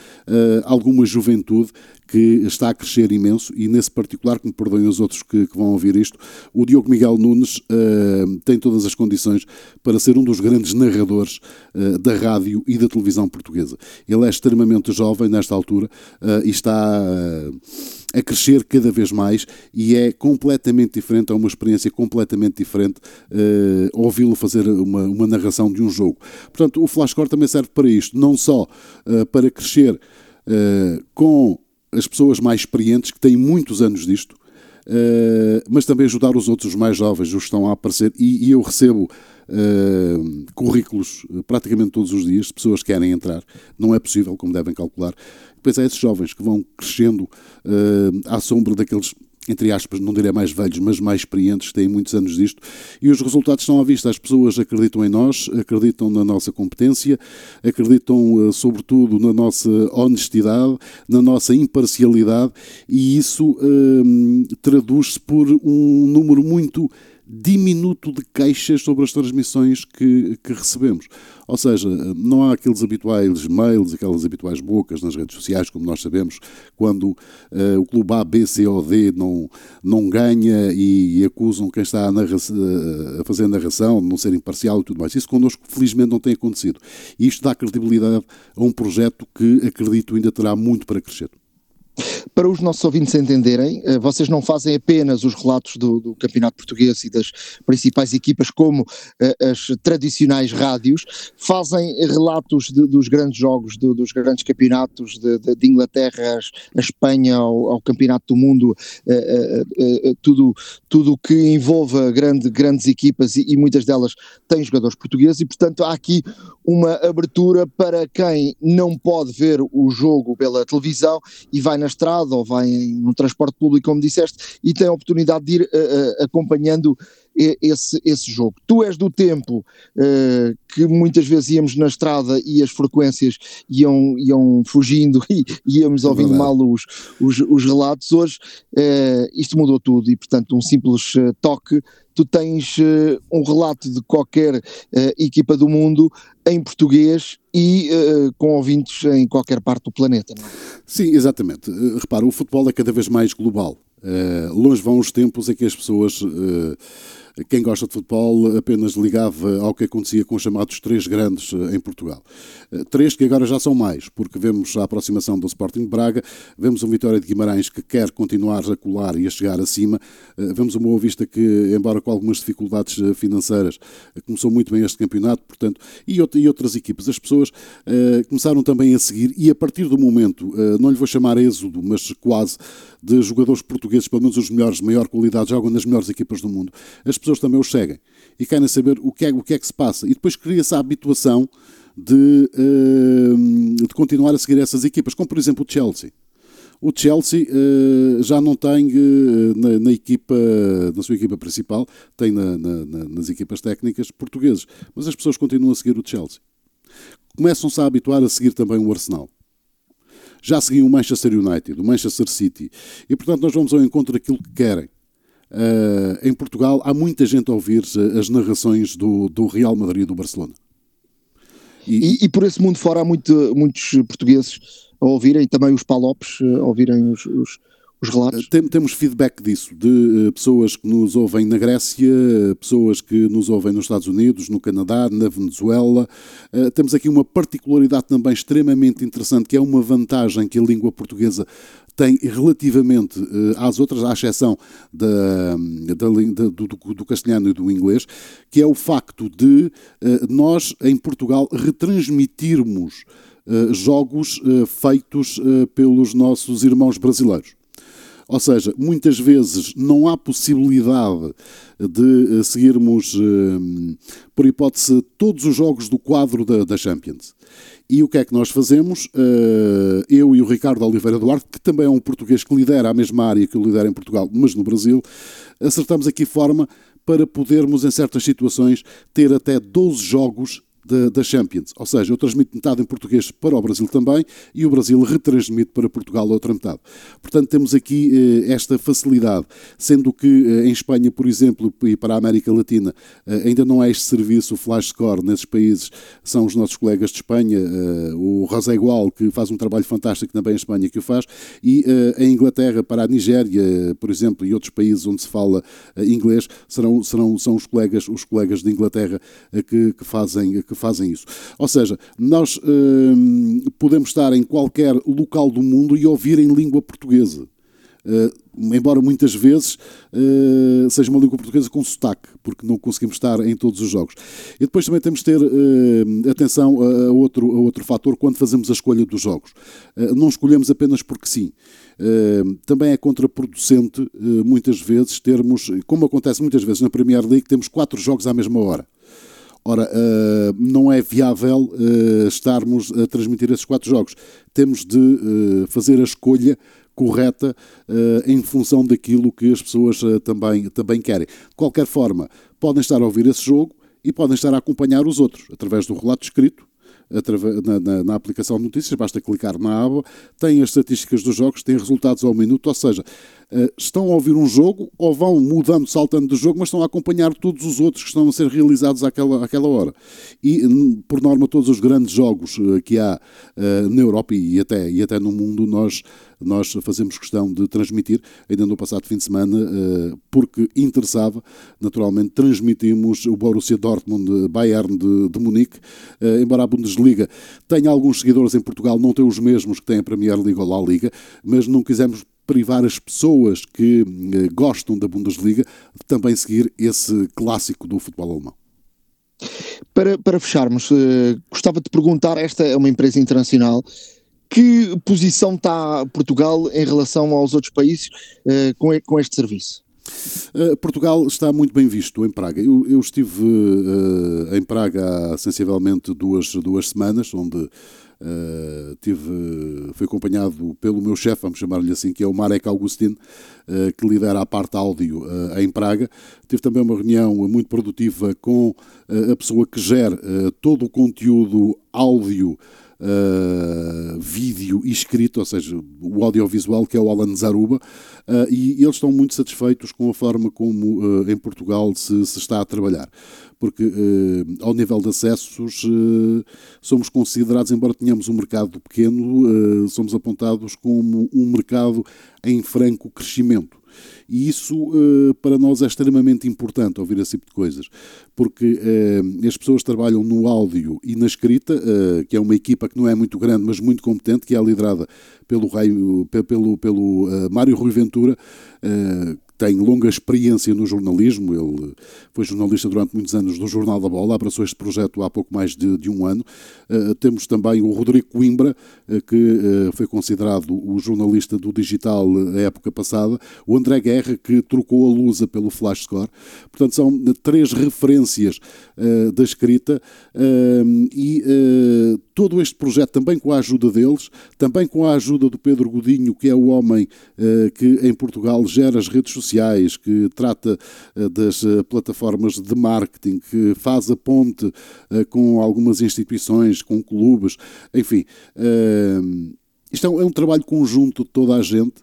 alguma juventude que está a crescer imenso e nesse particular, que me perdoem os outros que, que vão ouvir isto, o Diogo Miguel Nunes uh, tem todas as condições para ser um dos grandes narradores uh, da rádio e da televisão portuguesa. Ele é extremamente jovem nesta altura uh, e está a crescer cada vez mais e é completamente diferente, é uma experiência completamente diferente ouvi-lo fazer uma, uma narração de um jogo. Portanto, o Flashcore também serve para isto, não só para crescer com as pessoas mais experientes que têm muitos anos disto, uh, mas também ajudar os outros mais jovens, os que estão a aparecer. E, e eu recebo uh, currículos eh, praticamente todos os dias de pessoas que querem entrar. Não é possível, como devem calcular. Depois é esses jovens que vão crescendo uh, à sombra daqueles entre aspas, não direi mais velhos, mas mais experientes, têm muitos anos disto, e os resultados estão à vista. As pessoas acreditam em nós, acreditam na nossa competência, acreditam, eh, sobretudo, na nossa honestidade, na nossa imparcialidade, e isso hum, traduz-se por um número muito diminuto de queixas sobre as transmissões que, que, recebemos. Ou seja, não há aqueles habituais mails, aquelas habituais bocas nas redes sociais, como nós sabemos, quando uh, o clube A, B, C ou D não, não ganha e, e acusam quem está a, a, fazer a narração de não ser imparcial e tudo mais. Isso connosco, felizmente, não tem acontecido. E isto dá credibilidade a um projeto que, acredito, ainda terá muito para crescer. Para os nossos ouvintes entenderem, eh, vocês não fazem apenas os relatos do, do Campeonato Português e das principais equipas, como uh, as tradicionais rádios, fazem relatos de, dos grandes jogos, de, dos grandes campeonatos de, de Inglaterra, a Espanha, ao, ao, Campeonato do Mundo, uh, uh, tudo tudo que envolva grande, grandes equipas e, e muitas delas têm jogadores portugueses, e portanto há aqui uma abertura para quem não pode ver o jogo pela televisão e vai na estrada ou vai no transporte público, como disseste, e tem a oportunidade de ir uh, uh, acompanhando esse, esse jogo. Tu és do tempo uh, que muitas vezes íamos na estrada e as frequências iam, iam fugindo e íamos é ouvindo mal os, os, os, relatos. Hoje isto mudou tudo e, portanto, um simples toque tu tens uh, um relato de qualquer uh, equipa do mundo em português e uh, com ouvintes em qualquer parte do planeta. Não é? Sim, exatamente. repara, o futebol é cada vez mais global. longe vão os tempos em que as pessoas quem gosta de futebol apenas ligava ao que acontecia com os chamados três grandes eh, em Portugal. Eh, três que agora já são mais, porque vemos a aproximação do Sporting de Braga, vemos o Vitória de Guimarães que quer continuar a colar e a chegar acima, eh, vemos o Boa Vista que, embora com algumas dificuldades financeiras, começou muito bem este campeonato, portanto, e, outras equipes. As pessoas começaram também a seguir e a partir do momento, não lhe vou chamar êxodo, mas quase, de jogadores portugueses, pelo menos os melhores, de maior qualidade, jogam nas melhores equipas do mundo. As pessoas também os seguem e querem saber o que é, o que, é que se passa. E depois cria-se a habituação de, uh, de continuar a seguir essas equipas, como por exemplo o Chelsea. O Chelsea uh, já não tem uh, na, na, equipa, na sua equipa principal, tem na, na, nas equipas técnicas portugueses, mas as pessoas continuam a seguir o Chelsea. Começam-se a habituar a seguir também o Arsenal. Já seguiam o Manchester United, o Manchester City, e portanto nós vamos ao encontro daquilo que querem. Uh, em Portugal há muita gente a ouvir as narrações do, do Real Madrid e do Barcelona. E, e, e, por esse mundo fora há muito, muitos portugueses a ouvirem, também os palopes a ouvirem os, os, os relatos? Tem, temos feedback disso, de uh, pessoas que nos ouvem na Grécia, pessoas que nos ouvem nos Estados Unidos, no Canadá, na Venezuela. Temos aqui uma particularidade também extremamente interessante, que é uma vantagem que a língua portuguesa tem relativamente às outras, à exceção da, da, da, do, do, castelhano e do inglês, que é o facto de nós, em Portugal, retransmitirmos jogos feitos pelos nossos irmãos brasileiros. Ou seja, muitas vezes não há possibilidade de eh, seguirmos, eh, por hipótese, todos os jogos do quadro da, Champions. E o que é que nós fazemos? Eh, eu e o Ricardo Oliveira Duarte, que também é um português que lidera a mesma área que eu lidero em Portugal, mas no Brasil, acertamos aqui forma para podermos, em certas situações, ter até 12 jogos da, Champions. Ou seja, eu transmito metade em português para o Brasil também e o Brasil retransmite para Portugal a outra metade. Portanto, temos aqui eh, esta facilidade, sendo que eh, em Espanha, por exemplo, e para a América Latina, eh, ainda não há este serviço, o Flash Score, nesses países são os nossos colegas de Espanha, eh, o Rosé Igual, que faz um trabalho fantástico também em Espanha, que o faz, e eh, em Inglaterra, para a Nigéria, por exemplo, e outros países onde se fala eh, inglês, serão, serão, são os colegas, os colegas de Inglaterra que, que fazem que fazem isso. Ou seja, nós hum, podemos estar em qualquer local do mundo e ouvir em língua portuguesa. Uh, embora muitas vezes uh, seja uma língua portuguesa com sotaque, porque não conseguimos estar em todos os jogos. E depois também temos de ter uh, atenção a, a, outro, a outro fator quando fazemos a escolha dos jogos. não escolhemos apenas porque sim. também é contraproducente, muitas vezes, termos, como acontece muitas vezes na Premier League, temos quatro jogos à mesma hora. Ora, uh, não é viável uh, estarmos a transmitir esses quatro jogos. Temos de uh, fazer a escolha correta em função daquilo que as pessoas também, também querem. De qualquer forma, podem estar a ouvir esse jogo e podem estar a acompanhar os outros através do relato escrito na, na, na, aplicação de notícias, basta clicar na aba, tem as estatísticas dos jogos, tem resultados ao minuto, ou seja, eh, estão a ouvir um jogo ou vão mudando, saltando de jogo, mas estão a acompanhar todos os outros que estão a ser realizados àquela, àquela hora. E, por norma, todos os grandes jogos eh, que há eh, na Europa e até, e até no mundo, nós, nós fazemos questão de transmitir. Ainda no passado fim de semana, porque interessava, naturalmente, transmitimos o Borussia Dortmund Bayern de, de Munique, embora a Bundesliga tenha alguns seguidores em Portugal, não tem os mesmos que tem a Premier League ou La Liga, mas não quisemos privar as pessoas que eh, gostam da Bundesliga de também seguir esse clássico do futebol alemão. Para, para fecharmos, gostava de perguntar: esta é uma empresa internacional. Que posição está Portugal em relação aos outros países uh, com, com este serviço? Uh, Portugal está muito bem visto em Praga. Eu, eu estive uh, em Praga há sensivelmente duas, duas semanas, onde Uh, tive, fui acompanhado pelo meu chefe, vamos chamar-lhe assim, que é o Marek Augustin, uh, que lidera a parte áudio uh, em Praga. Tive também uma reunião muito produtiva com a pessoa que gera todo o conteúdo áudio uh, vídeo e escrito, ou seja, o audiovisual, que é o Alan Zaruba, uh, e eles estão muito satisfeitos com a forma como uh, em Portugal se, se, está a trabalhar. Porque, ao nível de acessos, somos considerados, embora tenhamos um mercado pequeno, somos apontados como um mercado em franco crescimento. E isso uh, para nós é extremamente importante ouvir esse tipo de coisas, porque uh, as pessoas trabalham no áudio e na escrita, uh, que é uma equipa que não é muito grande, mas muito competente, que é liderada pelo, pelo, pelo Mário Rui Ventura tem longa experiência no jornalismo, ele foi jornalista durante muitos anos do Jornal da Bola, abraçou este projeto há pouco mais de, de um ano. Uh, temos também o Rodrigo Coimbra, uh, que uh, foi considerado o jornalista do digital a época passada, o André Guerra, que trocou a Lusa pelo Flash Score. Portanto, são três referências da escrita e todo este projeto, também com a ajuda deles, também com a ajuda do Pedro Godinho, que é o homem que em Portugal gera as redes sociais que trata eh, das eh, plataformas de marketing, que faz a ponte eh, com algumas instituições, com clubes, enfim. Isto é, é um trabalho conjunto de toda a gente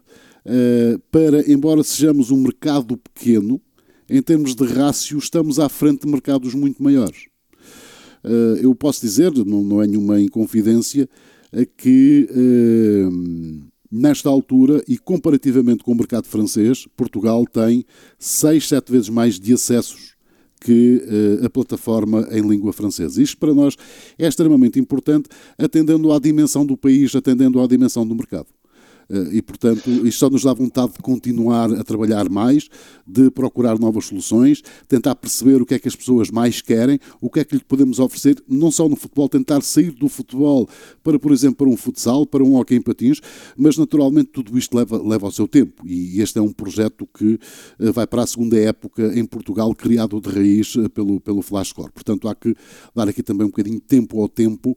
para, embora sejamos um mercado pequeno, em termos de rácio, estamos à frente de mercados muito maiores. Eu posso dizer, não é nenhuma inconfidência, que Nesta altura, e comparativamente com o mercado francês, Portugal tem 6, 7 vezes mais de acessos que uh, a plataforma em língua francesa. Isto para nós é extremamente importante, atendendo à dimensão do país, atendendo à dimensão do mercado. Eh, e, portanto, isto só nos dá vontade de continuar a trabalhar mais, de procurar novas soluções, tentar perceber o que é que as pessoas mais querem, o que é que lhe podemos oferecer, não só no futebol, tentar sair do futebol para, por exemplo, para um futsal, para um hockey em patins, mas naturalmente tudo isto leva, leva ao seu tempo. E este é um projeto que eh, vai para a segunda época em Portugal, criado de raiz eh, pelo, pelo Flashcore. Portanto, há que dar aqui também um bocadinho de tempo ao tempo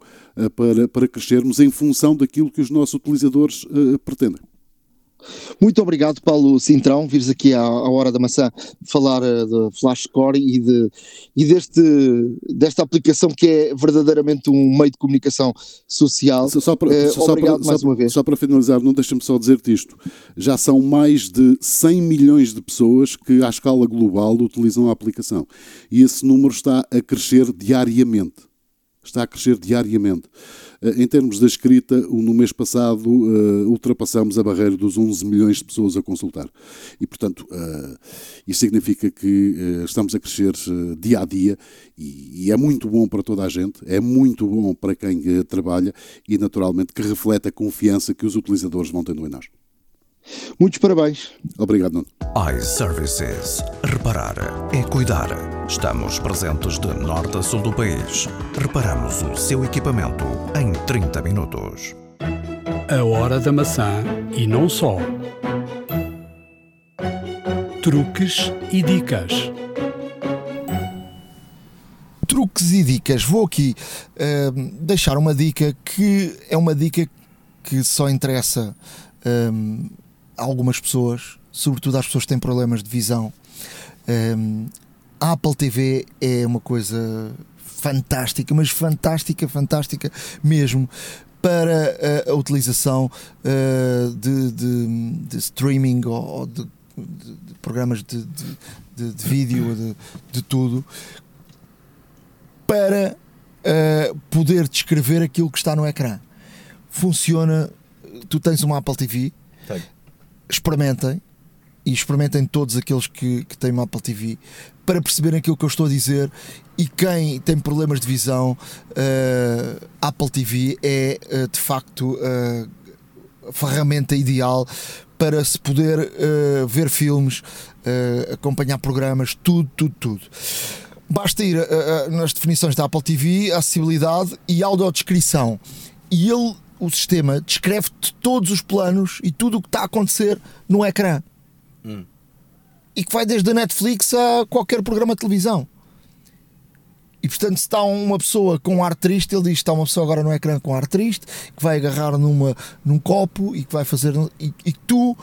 para, para crescermos em função daquilo que os nossos utilizadores pretendem pretendem. Muito obrigado, Paulo Cintrão, vires aqui à, à Hora da Maçã falar uh, de Flashcore e, de, e deste, desta aplicação que é verdadeiramente um meio de comunicação social. Só, só para, uh, só obrigado para, mais só, uma vez. Só para finalizar, não deixa-me só dizer-te isto. Já são mais de 100 milhões de pessoas que, à escala global, utilizam a aplicação. E esse número está a crescer diariamente. Está a crescer diariamente. Eh, em termos da escrita, no mês passado uh, ultrapassamos a barreira dos 11 milhões de pessoas a consultar. E, portanto, uh, isso significa que estamos a crescer dia a dia e, é muito bom para toda a gente, é muito bom para quem trabalha e, naturalmente, que reflete a confiança que os utilizadores vão tendo em nós. Muitos parabéns. Obrigado, Nuno. iServices. Reparar é cuidar. Estamos presentes de norte a sul do país. Reparamos o seu equipamento em 30 minutos. A hora da maçã e não só. Truques e dicas. Truques e dicas. Vou aqui uh, deixar uma dica que é uma dica que só interessa. Um, algumas pessoas, sobretudo às pessoas que têm problemas de visão. Um, a Apple TV é uma coisa fantástica, mas fantástica, fantástica mesmo para a, a utilização uh, de, de, de, streaming ou de, de programas de, de, vídeo, de, tudo, para uh, poder descrever aquilo que está no ecrã. Funciona. Tu tens uma Apple TV, experimentem e experimentem todos aqueles que, que têm uma Apple TV para perceberem aquilo que eu estou a dizer. E quem tem problemas de visão uh, Apple TV é uh, de facto uh, a ferramenta ideal para se poder ver filmes acompanhar programas, tudo, tudo, tudo. Basta ir nas definições da Apple TV acessibilidade e audiodescrição. E ele o sistema descreve-te todos os planos e tudo o que está a acontecer no ecrã. Hum. E que vai desde a Netflix a qualquer programa de televisão. E portanto, se está uma pessoa com ar triste, ele diz que está uma pessoa agora no ecrã com ar triste, que vai agarrar numa, num copo e que vai fazer. E, e tu,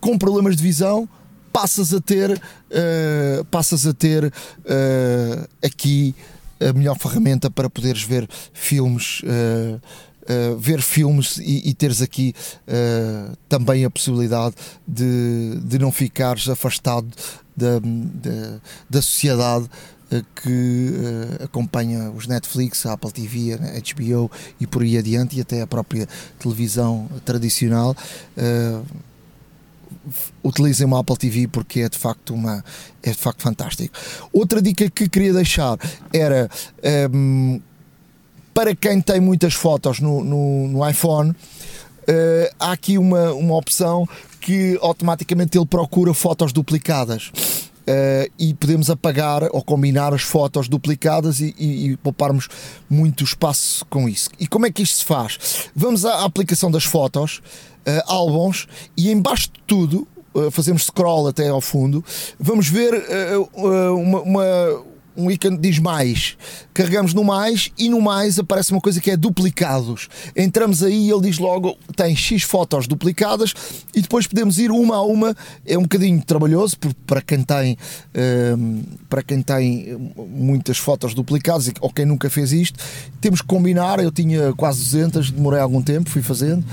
com problemas de visão, passas a ter, uh, passas a ter uh, aqui a melhor ferramenta para poderes ver filmes. Uh, uh, ver filmes e, e teres aqui uh, também a possibilidade de, de não ficares afastado da, da, da sociedade eh, que uh, acompanha os Netflix, a Apple TV, a HBO e por aí adiante, e até a própria televisão tradicional. Uh, utilizem uma Apple TV porque é de facto uma é de facto fantástico. Outra dica que queria deixar era um, ehm, para quem tem muitas fotos no, no, no iPhone, uh, há aqui uma, uma opção que automaticamente ele procura fotos duplicadas. Uh, e podemos apagar ou combinar as fotos duplicadas e, e, e, pouparmos muito espaço com isso. E como é que isto se faz? Vamos à aplicação das fotos, uh, álbuns, e embaixo de tudo, uh, fazemos scroll até ao fundo, vamos ver uma, uma um ícone diz mais. Carregamos no mais e no mais aparece uma coisa que é duplicados. Entramos aí e ele diz logo tem X fotos duplicadas e depois podemos ir uma a uma. É um bocadinho trabalhoso para quem tem um, para quem tem muitas fotos duplicadas ou quem nunca fez isto. Temos que combinar. Eu tinha quase 200, demorei algum tempo, fui fazendo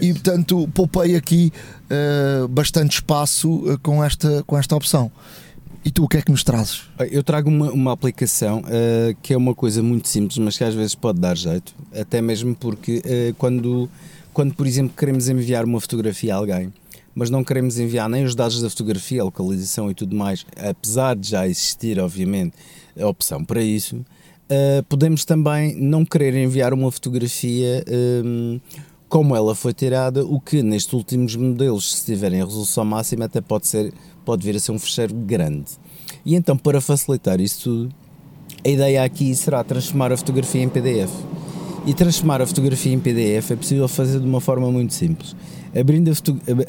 e portanto poupei aqui uh, bastante espaço uh, com esta com esta opção. E tu o que é que nos trazes? Eu trago uma, uma aplicação uh, que é uma coisa muito simples, mas que às vezes pode dar jeito, até mesmo porque uh, quando quando, por exemplo, queremos enviar uma fotografia a alguém, mas não queremos enviar nem os dados da fotografia, a localização e tudo mais, apesar de já existir, obviamente, a opção para isso, uh, podemos também não querer enviar uma fotografia como ela foi tirada, o que nestes últimos modelos, se tiverem resolução máxima, até pode, ser, pode vir a ser um fecheiro grande. E então, para facilitar isso tudo, a ideia aqui será transformar a fotografia em PDF. E transformar a fotografia em PDF é possível fazer de uma forma muito simples. Abrindo,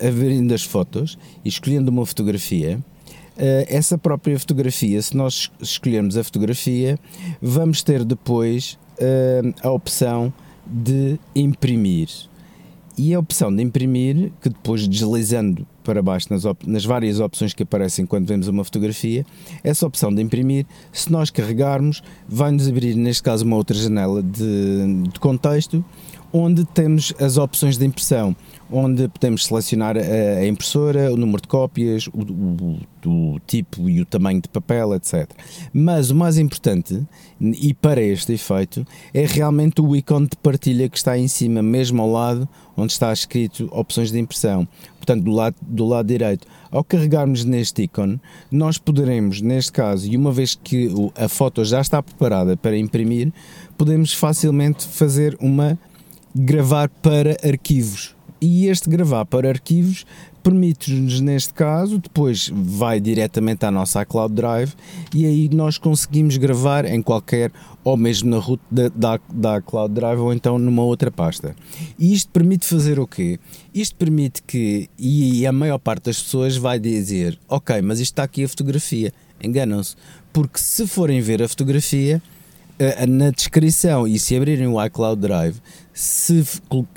abrindo as fotos e escolhendo uma fotografia, eh, essa própria fotografia, se nós escolhermos a fotografia, vamos ter depois eh, a opção de imprimir e a opção de imprimir, que depois deslizando para baixo nas, nas, várias opções que aparecem quando vemos uma fotografia, essa opção de imprimir, se nós carregarmos, vai-nos abrir, neste caso, uma outra janela de, de contexto, onde temos as opções de impressão onde podemos selecionar a, impressora, o número de cópias, o, o, o, tipo e o tamanho de papel, etc. Mas o mais importante, e para este efeito, é realmente o ícone de partilha que está em cima, mesmo ao lado, onde está escrito opções de impressão. Portanto, do lado, do lado direito. Ao carregarmos neste ícone, nós poderemos, neste caso, e uma vez que a foto já está preparada para imprimir, podemos facilmente fazer uma gravar para arquivos e este gravar para arquivos permite-nos, neste caso, depois vai diretamente à nossa Cloud Drive e aí nós conseguimos gravar em qualquer, ou mesmo na root da, da, da Cloud Drive ou então numa outra pasta. E isto permite fazer o quê? Isto permite que, e a maior parte das pessoas vai dizer, ok, mas isto está aqui a fotografia. Enganam-se, porque se forem ver a fotografia, na descrição e se abrirem o iCloud Drive, se,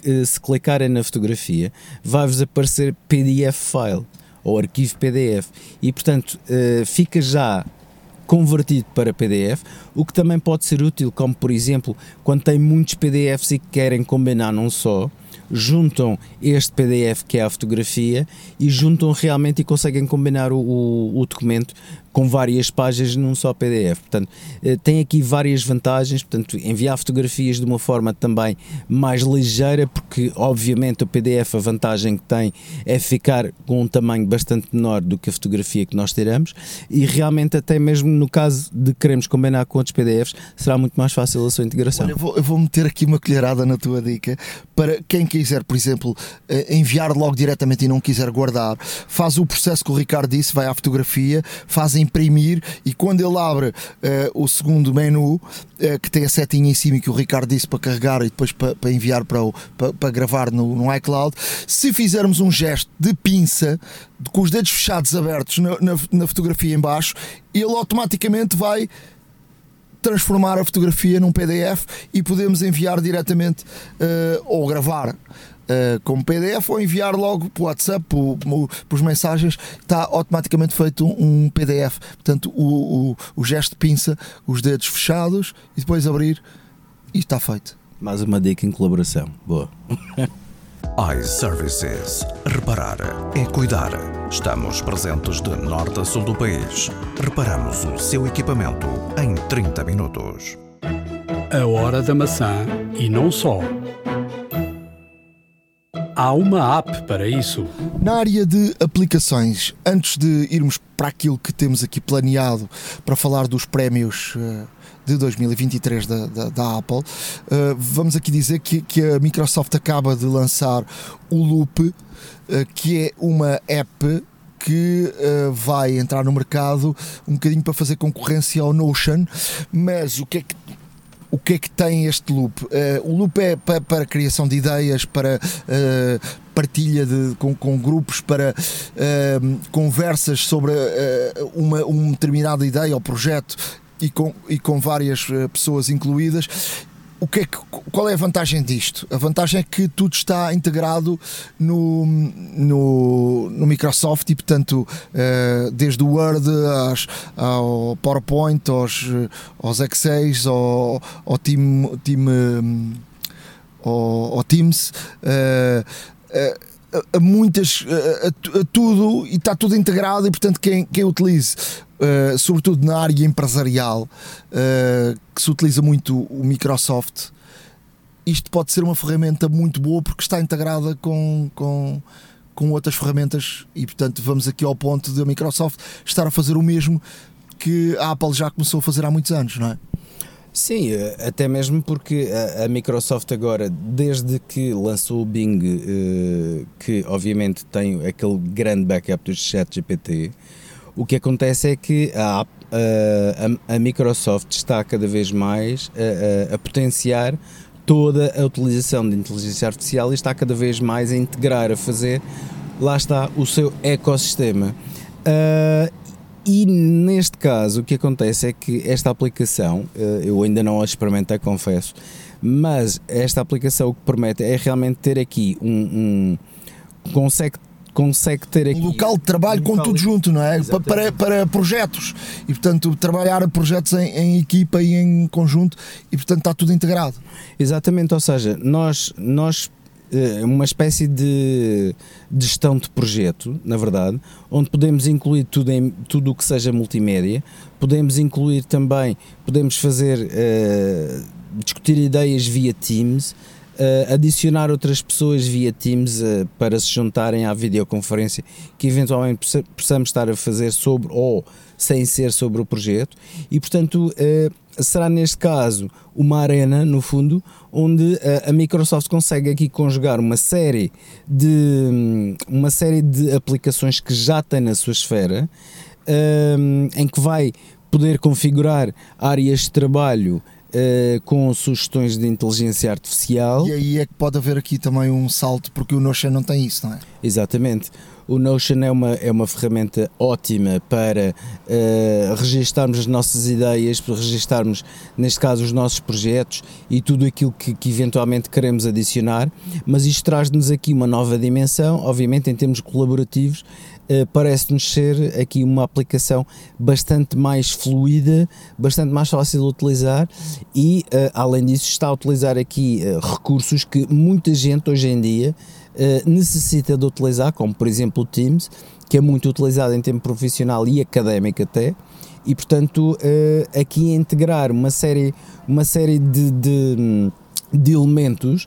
eh, se clicarem na fotografia, vai-vos aparecer PDF file ou arquivo PDF e portanto eh, fica já convertido para PDF, o que também pode ser útil, como por exemplo, quando tem muitos PDFs e querem combinar num só, juntam este PDF que é a fotografia e juntam realmente e conseguem combinar o, o, o documento com várias páginas num só PDF. Portanto, eh, tem aqui várias vantagens, portanto, enviar fotografias de uma forma também mais ligeira, porque obviamente o PDF a vantagem que tem é ficar com um tamanho bastante menor do que a fotografia que nós tiramos e realmente até mesmo no caso de queremos combinar com outros PDFs, será muito mais fácil a sua integração. Olha, eu, vou, eu vou meter aqui uma colherada na tua dica para quem quiser, por exemplo, eh, enviar logo diretamente e não quiser guardar, faz o processo que o Ricardo disse, vai à fotografia, faz a imprimir e quando ele abre uh, o segundo menu, uh, que tem a setinha em cima que o Ricardo disse para carregar e depois para, para enviar para, o, para, para gravar no, no, iCloud, se fizermos um gesto de pinça com os dedos fechados abertos na, na, na fotografia em baixo, ele automaticamente vai transformar a fotografia num PDF e podemos enviar diretamente uh, ou gravar uh, como PDF ou enviar logo para o WhatsApp, para, os mensagens, está automaticamente feito um, um PDF. Portanto, o, o, o gesto de pinça, os dedos fechados e depois abrir e está feito. Mais uma dica em colaboração. Boa. iServices. Reparar é cuidar. Estamos presentes de norte a sul do país. Reparamos o seu equipamento em 30 minutos. A hora da maçã e não só. Há uma app para isso. Na área de aplicações, antes de irmos para aquilo que temos aqui planeado para falar dos prémios eh, de 2023 da, da, da Apple, eh, vamos aqui dizer que, que, a Microsoft acaba de lançar o Loop, eh, que é uma app que uh, vai entrar no mercado um bocadinho para fazer concorrência ao Notion, mas o que é que o que é que tem este loop? Uh, o loop é para, para criação de ideias, para uh, partilha de, com, com, grupos, para uh, conversas sobre uma, uma determinada ideia ou projeto e com, e com várias pessoas incluídas o que é que, qual é a vantagem disto? A vantagem é que tudo está integrado no, no, no Microsoft e, portanto, uh, desde o Word ao PowerPoint, aos, aos Excels, ao, ao, team, team, um, ao, ao Teams. Uh, a muitas a, a, tudo e está tudo integrado e portanto quem, quem utilize uh, sobretudo na área empresarial uh, que se utiliza muito o Microsoft isto pode ser uma ferramenta muito boa porque está integrada com, com, com outras ferramentas e, portanto, vamos aqui ao ponto da Microsoft estar a fazer o mesmo que a Apple já começou a fazer há muitos anos, não é? Sim, eh, até mesmo porque a, Microsoft agora, desde que lançou o Bing, eh, que obviamente tem aquele grande backup do chat GPT, o que acontece é que a, a, a Microsoft está cada vez mais a, a, potenciar toda a utilização de inteligência artificial e está cada vez mais a integrar, a fazer, lá está, o seu ecossistema. Uh, e neste caso, o que acontece é que esta aplicação, eh, eu ainda não a experimentei, confesso, mas esta aplicação o que permite é realmente ter aqui um. um consegue consegue ter aqui um local de trabalho um com tudo junto, não é? Para, para projetos e portanto trabalhar projetos em, em, equipa e em conjunto e portanto está tudo integrado. Exatamente, ou seja, nós, nós uma espécie de, gestão de projeto, na verdade, onde podemos incluir tudo tudo o que seja multimédia, podemos incluir também, podemos fazer uh, discutir ideias via Teams, uh, adicionar outras pessoas via Teams uh, para se juntarem à videoconferência que eventualmente possamos estar a fazer sobre ou sem ser sobre o projeto. E portanto será neste caso uma arena, no fundo, onde a, a Microsoft consegue aqui conjugar uma série de uma série de aplicações que já tem na sua esfera, um, em que vai poder configurar áreas de trabalho Uh, com sugestões de inteligência artificial. E aí é que pode haver aqui também um salto, porque o Notion não tem isso, não é? Exatamente. O Notion é uma, é uma ferramenta ótima para uh, registarmos as nossas ideias, para registarmos, neste caso, os nossos projetos e tudo aquilo que, que eventualmente queremos adicionar, mas isto traz-nos aqui uma nova dimensão, obviamente em termos colaborativos, parece-nos ser aqui uma aplicação bastante mais fluida, bastante mais fácil de utilizar e, uh, além disso, está a utilizar aqui recursos que muita gente hoje em dia eh, necessita de utilizar, como por exemplo o Teams, que é muito utilizado em tempo profissional e académico até, e portanto aqui integrar uma série, uma série de, de, de elementos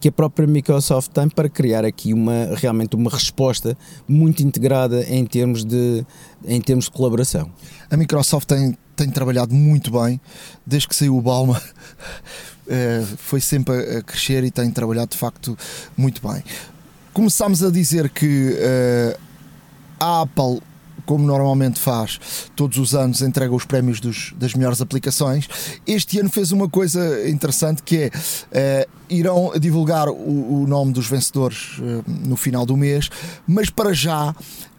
que a própria Microsoft tem para criar aqui uma, realmente uma resposta muito integrada em termos de, em termos de colaboração. A Microsoft tem, tem trabalhado muito bem desde que saiu o Balma eh, foi sempre a crescer e tem trabalhado de facto muito bem. Começámos a dizer que uh, a Apple como normalmente faz todos os anos, entrega os prémios dos, das melhores aplicações. Este ano fez uma coisa interessante que é uh, irão divulgar o, o, nome dos vencedores uh, no final do mês, mas para já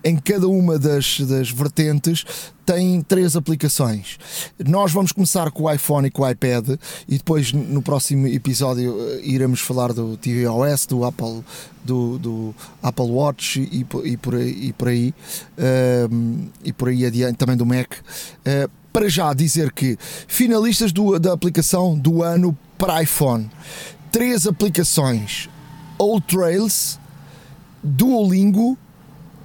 em cada uma das, das vertentes tem três aplicações. Nós vamos começar com o iPhone e com o iPad e depois no próximo episódio eh, iremos falar do tvOS, do Apple, do, do Apple Watch e, e, por aí, e por aí, um, ehm, e por aí adiante, também do Mac. Uh, para já dizer que finalistas do, da aplicação do ano para iPhone, três aplicações: All Trails, Duolingo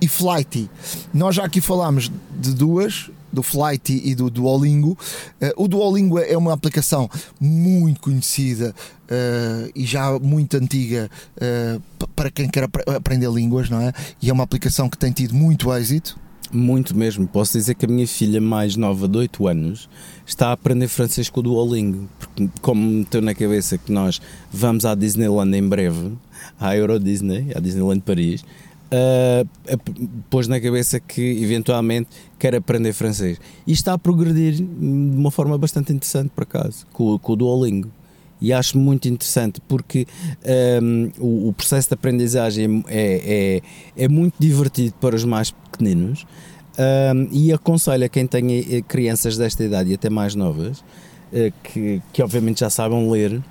e Flighty. Nós já aqui falámos de duas, do Flighty e do Duolingo. Uh, o Duolingo é uma aplicação muito conhecida uh, e já muito antiga uh, para quem quer ap aprender línguas, não é? E é uma aplicação que tem tido muito êxito. Muito mesmo. Posso dizer que a minha filha mais nova, de 8 anos, está a aprender francês com o Duolingo. Porque, como meteu na cabeça que nós vamos à Disneyland em breve, à Euro Disney, à Disneyland Paris, uh, pôs na cabeça que eventualmente quer aprender francês. E está a progredir de uma forma bastante interessante, por acaso, com, com o Duolingo. E acho muito interessante porque um, o, o, processo de aprendizagem é, é, é, muito divertido para os mais pequeninos um, e aconselho a quem tenha eh, crianças desta idade e até mais novas, uh, que, que obviamente já sabem ler, uh,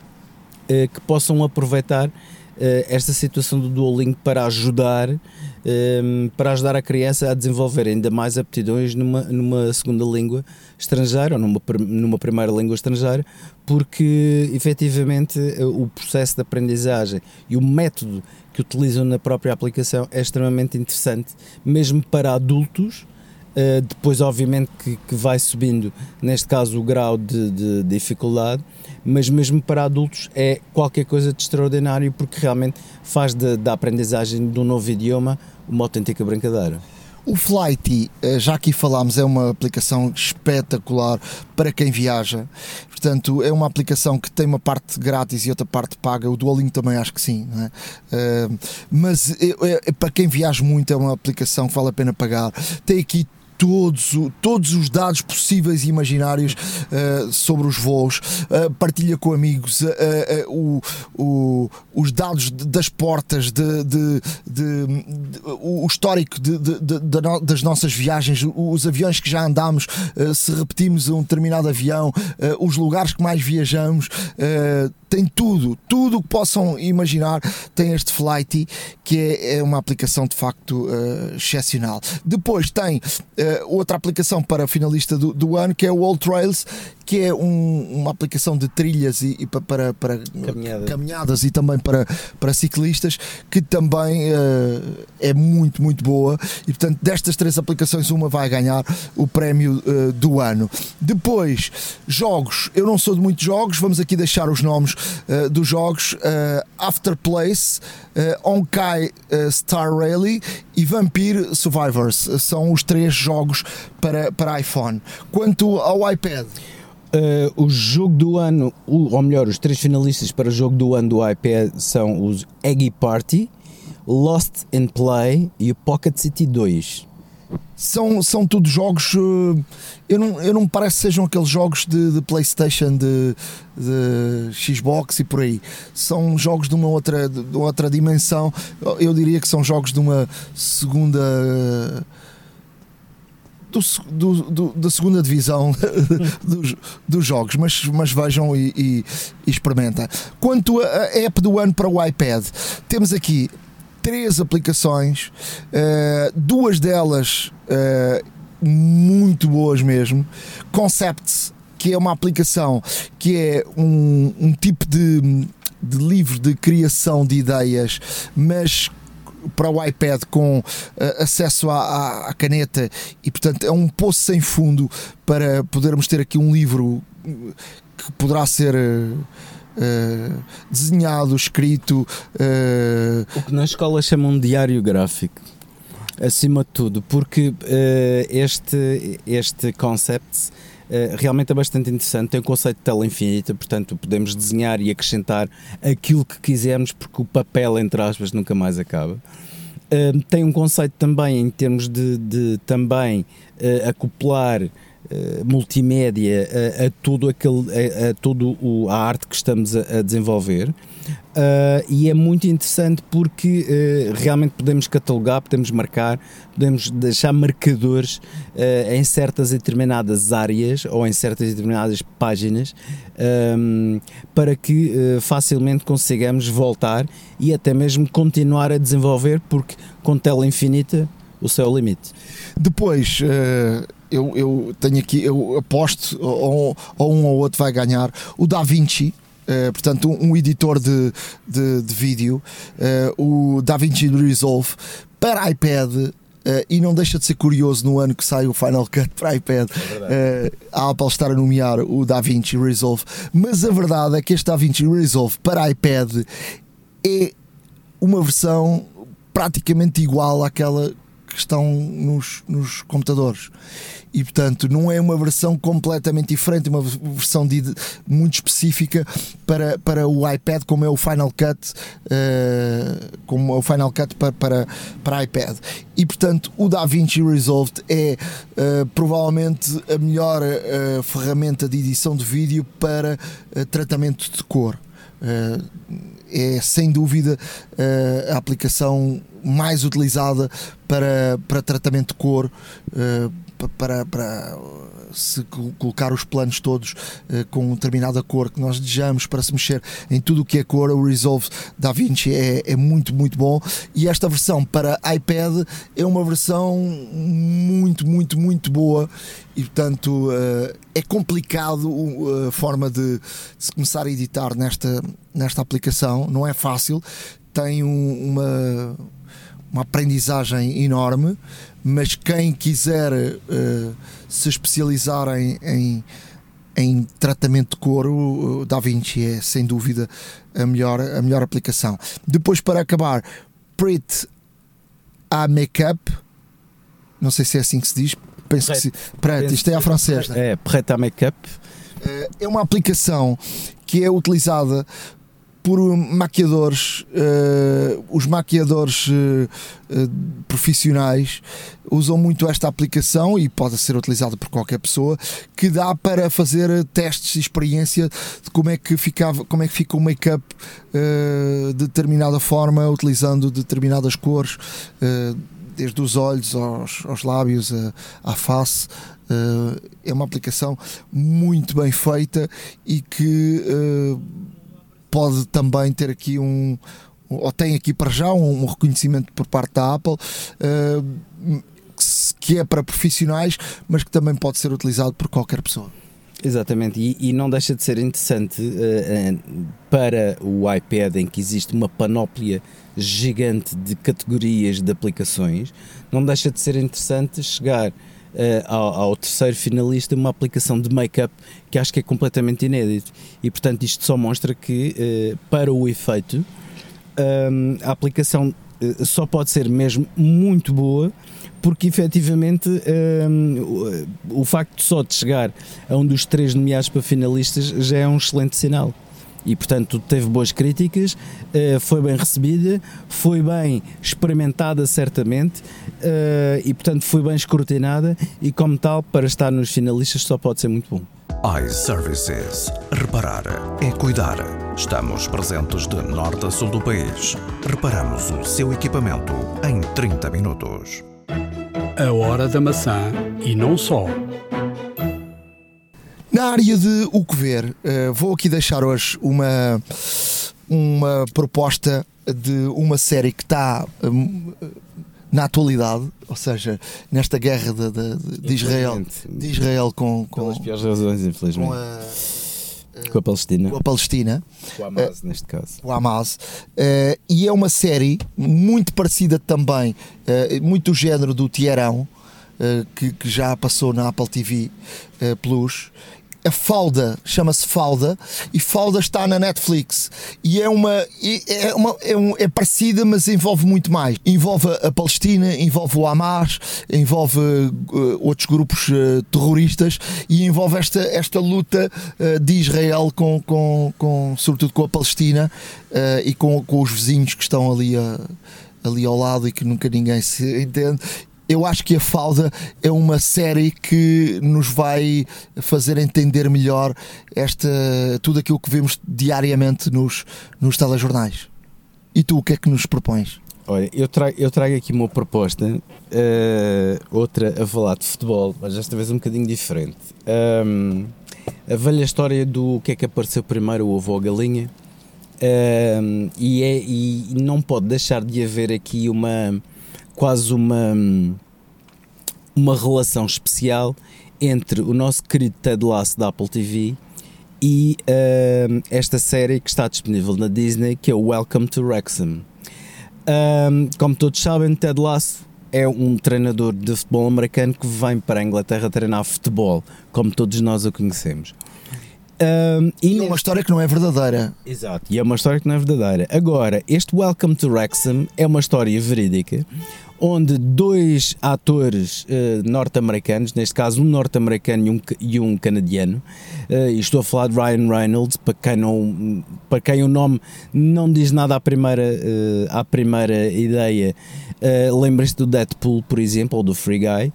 que possam aproveitar esta situação do Duolingo para ajudar ehm, para ajudar a criança a desenvolver ainda mais aptidões numa, numa segunda língua estrangeira ou numa, numa primeira língua estrangeira, porque efetivamente eh, o processo de aprendizagem e o método que utilizam na própria aplicação é extremamente interessante, mesmo para adultos Uh, depois, obviamente, que, que, vai subindo, neste caso, o grau de, de, dificuldade, mas mesmo para adultos é qualquer coisa de extraordinário porque realmente faz da aprendizagem de um novo idioma uma autêntica brincadeira. O Flighty, eh, já aqui falámos, é uma aplicação espetacular para quem viaja. Portanto, é uma aplicação que tem uma parte grátis e outra parte paga. O Duolingo também acho que sim. É? Uh, mas é, é, para quem viaja muito, é uma aplicação que vale a pena pagar. Tem aqui todos, todos os dados possíveis e imaginários uh, sobre os voos, uh, partilha com amigos uh, o, o, os dados das portas, de, de, de, de o histórico das nossas viagens, os aviões que já andámos, se repetimos um determinado avião, os lugares que mais viajamos tem tudo, tudo o que possam imaginar tem este Flighty, que é, é uma aplicação de facto excepcional. Depois tem outra aplicação para finalista do, do ano, que é o All Trails, que é um, uma aplicação de trilhas e, e para, para Caminhada. caminhadas e também para, para ciclistas, que também uh, é muito, muito boa. E portanto, destas três aplicações, uma vai ganhar o prémio uh, do ano. Depois, jogos. Eu não sou de muitos jogos, vamos aqui deixar os nomes uh, dos jogos: After Place, Onkai Star Rally e Vampire Survivors. São os três jogos para, para iPhone. Quanto ao iPad. Uh, o jogo do ano, ou melhor, os três finalistas para o jogo do ano do iPad são os Eggy Party, Lost in Play e o Pocket City 2. São, são tudo jogos. Uh, eu, não, eu não me parece que sejam aqueles jogos de, de PlayStation, de, de, Xbox e por aí. São jogos de uma outra, de outra dimensão. Eu diria que são jogos de uma segunda. Do, do, da segunda divisão dos, dos, jogos, mas, mas vejam e, e, e experimentem. Quanto a app do ano para o iPad, temos aqui três aplicações, uh, duas delas uh, muito boas mesmo. Concepts, que é uma aplicação que é um, um tipo de, de livro de criação de ideias, mas para o iPad com uh, acesso à, à, à, caneta e, portanto, é um poço sem fundo para podermos ter aqui um livro que poderá ser. Uh, desenhado, escrito. O que na escola chamam de diário gráfico, acima de tudo, porque uh, este, este concept realmente é bastante interessante. Tem o conceito de tela infinita, portanto, podemos desenhar e acrescentar aquilo que quisermos, porque o papel, entre aspas, nunca mais acaba. Uh, tem um conceito também em termos de, de também uh, acoplar multimédia a, a, todo aquele a, a todo o, a arte que estamos a, a desenvolver Uh, e é muito interessante porque uh, realmente podemos catalogar, podemos marcar, podemos deixar marcadores uh, em certas e determinadas áreas ou em certas e determinadas páginas um, para que facilmente consigamos voltar e até mesmo continuar a desenvolver, porque com tela infinita o céu é limite. Depois. Eu, eu, tenho aqui, eu aposto ou, ou um ou outro vai ganhar o Da Vinci, Uh, portanto, um, um, editor de, de, de vídeo, uh, o DaVinci Resolve, para iPad. Uh, e não deixa de ser curioso no ano que sai o Final Cut para iPad é a Apple estar a nomear o DaVinci Resolve, mas a verdade é que este DaVinci Resolve para iPad é uma versão praticamente igual àquela que estão nos, nos computadores e portanto não é uma versão completamente diferente, é uma versão de, muito específica para, para o iPad, como é o Final Cut, uh, como é o Final Cut para, para, para iPad. E portanto o DaVinci Resolve é uh, provavelmente a melhor uh, ferramenta de edição de vídeo para tratamento de cor. É sem dúvida a aplicação mais utilizada para, para tratamento de cor para, para se colocar os planos todos uh, com determinada cor que nós desejamos para se mexer em tudo o que é cor, o Resolve da Vinci é, é muito, muito bom. E esta versão para iPad é uma versão muito, muito, muito boa e portanto uh, é complicado a forma de, de, se começar a editar nesta, nesta aplicação, não é fácil, tem um, uma, uma aprendizagem enorme mas quem quiser uh, se especializar em, em, em, tratamento de cor, o Da Vinci é sem dúvida a melhor, a melhor aplicação. Depois, para acabar, Pret a Makeup, não sei se é assim que se diz, penso Pret, que se. Pret, isto é a francesa. É, Pret a Makeup. Eh, é uma aplicação que é utilizada por maquiadores, uh, os maquiadores uh, uh, profissionais usam muito esta aplicação e pode ser utilizada por qualquer pessoa que dá para fazer testes e experiência de como é que ficava, como é que fica o make-up de determinada forma, utilizando determinadas cores, desde os olhos aos, aos lábios, à face. é uma aplicação muito bem feita e que pode também ter aqui um, ou tem aqui para já um, reconhecimento por parte da Apple. Uh, que é para profissionais, mas que também pode ser utilizado por qualquer pessoa. Exatamente, e, e não deixa de ser interessante uh, uh, para o iPad, em que existe uma panóplia gigante de categorias de aplicações, não deixa de ser interessante chegar ao, ao, terceiro finalista uma aplicação de make-up que acho que é completamente inédito. E portanto, isto só mostra que, uh, para o efeito, um, a aplicação uh, só pode ser mesmo muito boa porque efetivamente um, o, o facto só de chegar a um dos três nomeados para finalistas já é um excelente sinal e portanto teve boas críticas, eh, foi bem recebida, foi bem experimentada certamente eh, e portanto foi bem escrutinada e como tal para estar nos finalistas só pode ser muito bom. iServices. Reparar é cuidar. Estamos presentes de norte a sul do país. Reparamos o seu equipamento em 30 minutos. A hora da maçã e não só. Na área de o que ver, uh, vou aqui deixar hoje uma, uma proposta de uma série que está um, na atualidade, ou seja, nesta guerra de, de, de Israel, de Israel com, com pelas piores razões, infelizmente. Com a, eh, com a Palestina. Com a Palestina. O Hamas, uh, neste caso. O Hamas. Uh, e é uma série muito parecida também, muito do género do Tierão, que, que, já passou na Apple TV Plus a Falda chama-se Falda e Falda está na Netflix. E é uma é, uma, é, um, é parecida mas envolve muito mais. Envolve a Palestina envolve o Hamas envolve uh, outros grupos uh, terroristas e envolve esta esta luta uh, de Israel com, com, com sobretudo com a Palestina e com, com os vizinhos que estão ali ali ao lado e que nunca ninguém se entende eu acho que a Falda é uma série que nos vai fazer entender melhor esta, tudo aquilo que vemos diariamente nos, nos telejornais. E tu, o que é que nos propões? Olha, eu trago, eu trago aqui uma proposta, uh, outra a falar de futebol, mas desta vez um bocadinho diferente. Um, a velha história do que é que apareceu primeiro, o ovo ou a galinha, um, e, é, e não pode deixar de haver aqui uma quase uma, uma relação especial entre o nosso querido Ted Lasso da Apple TV e uh, esta série que está disponível na Disney, que é o Welcome to Wrexham. Um, como todos sabem, Ted Lasso é um treinador de futebol americano que vem para a Inglaterra treinar futebol, como todos nós o conhecemos. Um, e, e é uma história que não é verdadeira. Exato, e é uma história que não é verdadeira. Agora, este Welcome to Wrexham é uma história verídica onde dois atores uh, norte-americanos, neste caso um norte-americano e um, e um canadiano, uh, e estou a falar de Ryan Reynolds, para quem, não, para quem o nome não diz nada à primeira, uh, à primeira ideia, uh, lembrem-se do Deadpool, por exemplo, ou do Free Guy.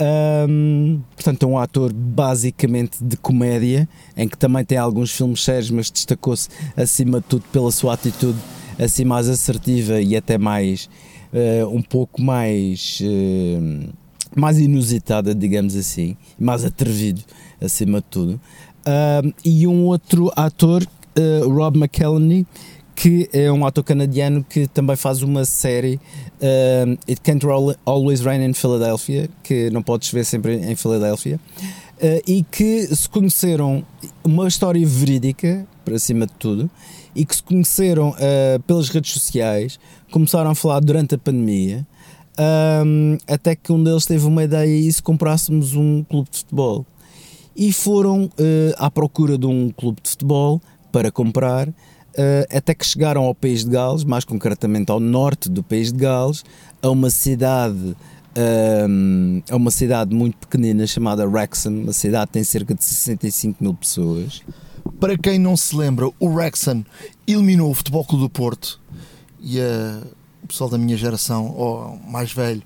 Um, portanto, é um ator basicamente de comédia, em que também tem alguns filmes sérios, mas destacou-se acima de tudo pela sua atitude assim mais assertiva e até mais uh, um pouco mais, uh, mais inusitada, digamos assim, mais atrevido acima de tudo. Uh, e um outro ator, eh, Rob McElhenney, que é um ator canadiano que também faz uma série It Can't Always Rain in Philadelphia, que não pode chover sempre em Filadélfia, uh, e que se conheceram uma história verídica, por cima de tudo, e que se conheceram uh, pelas redes sociais, começaram a falar durante a pandemia. Um, até que um deles teve uma ideia e se comprássemos um clube de futebol. E foram uh, à procura de um clube de futebol para comprar, até que chegaram ao País de Gales, mais concretamente ao norte do País de Gales, a uma cidade um, a uma cidade muito pequenina chamada Wrexham. A cidade tem cerca de 65 mil pessoas. Para quem não se lembra, o Wrexham eliminou o Futebol Clube do Porto e a, o pessoal da minha geração, ou mais velho,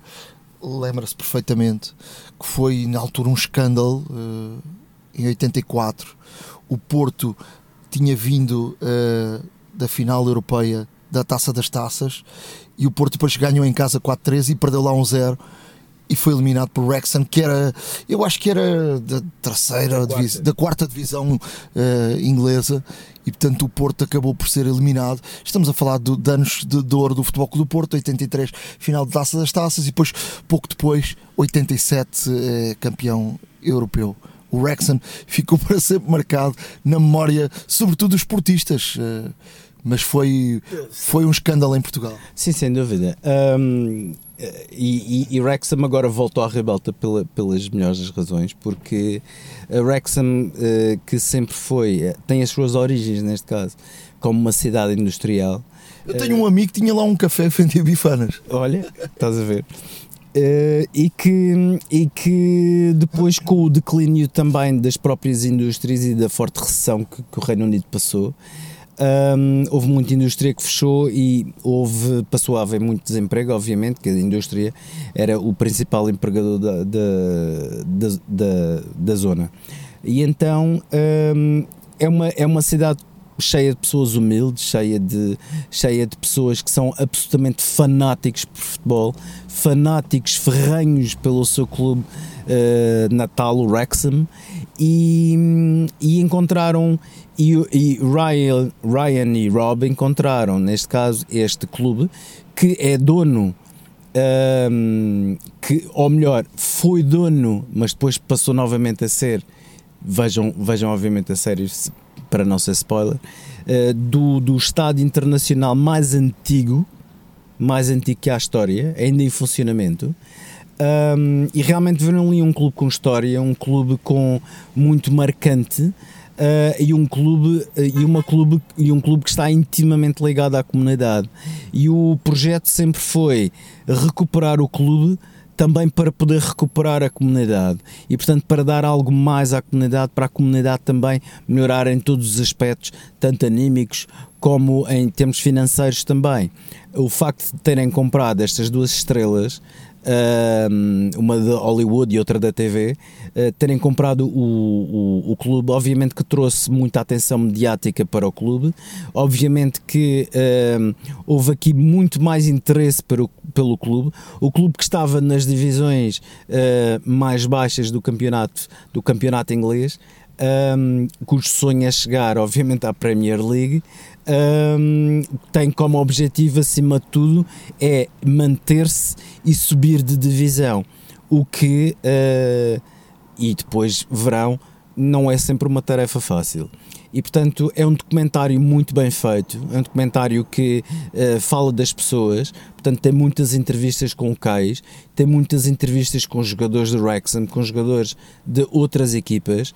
lembra-se perfeitamente que foi na altura um escândalo uh, em 84. O Porto tinha vindo uh, da final europeia da Taça das Taças e o Porto depois ganhou em casa 4-3 e perdeu lá 1-0 e foi eliminado por Wrexham, que era, eu acho que era da terceira, da quarta, da quarta divisão uh, inglesa, e portanto o Porto acabou por ser eliminado. Estamos a falar de, de anos de, de ouro do Futebol do Porto, 83, final de Taça das Taças, e depois, pouco depois, 87, uh, eh, campeão europeu. O Wrexham ficou para sempre marcado na memória, sobretudo dos portistas. Mas foi, foi um escândalo em Portugal. Sim, sem dúvida. Um, e, e, e, Wrexham agora voltou à rebalta pela, pelas melhores razões, porque a Wrexham, uh, que sempre foi, tem as suas origens neste caso, como uma cidade industrial. Eu tenho uh, um amigo que tinha lá um café que vendia bifanas. Olha, estás a ver. Uh, e, que, e que depois, com o declínio também das próprias indústrias e da forte recessão que, que o Reino Unido passou, houve muita indústria que fechou e houve, passou a haver muito desemprego, obviamente, que a indústria era o principal empregador da, da, da, da zona. E então é, uma, é uma cidade cheia de pessoas humildes, cheia de, cheia de pessoas que são absolutamente fanáticos por futebol, fanáticos ferranhos pelo seu clube uh, natal, o Wrexham, e, e encontraram e, e Ryan, Ryan e Rob encontraram, neste caso, este clube que é dono, um, que, ou melhor, foi dono, mas depois passou novamente a ser. Vejam, vejam obviamente a série para não ser spoiler, uh, do, do estádio internacional mais antigo, mais antigo que a história, ainda em funcionamento. Um, e realmente viram ali um clube com história, um clube com muito marcante, Uh, e um clube uh, e uma clube e um clube que está intimamente ligado à comunidade e o projeto sempre foi recuperar o clube também para poder recuperar a comunidade. E portanto para dar algo mais à comunidade para a comunidade também melhorar em todos os aspectos tanto anímicos como em termos financeiros também. O facto de terem comprado estas duas estrelas uma de Hollywood e outra da TV, uh, terem comprado o, o, o, clube, obviamente que trouxe muita atenção mediática para o clube, obviamente que houve aqui muito mais interesse pelo, pelo clube, o clube que estava nas divisões uh, mais baixas do campeonato, do campeonato inglês, um, cujo sonho é chegar, obviamente, à Premier League, um, tem como objetivo, acima de tudo, é manter-se e subir de divisão. O que, uh, e depois verão, não é sempre uma tarefa fácil. E portanto é um documentário muito bem feito, é um documentário que uh, fala das pessoas, portanto tem muitas entrevistas com locais, tem muitas entrevistas com jogadores do Wrexham, com jogadores de outras equipas,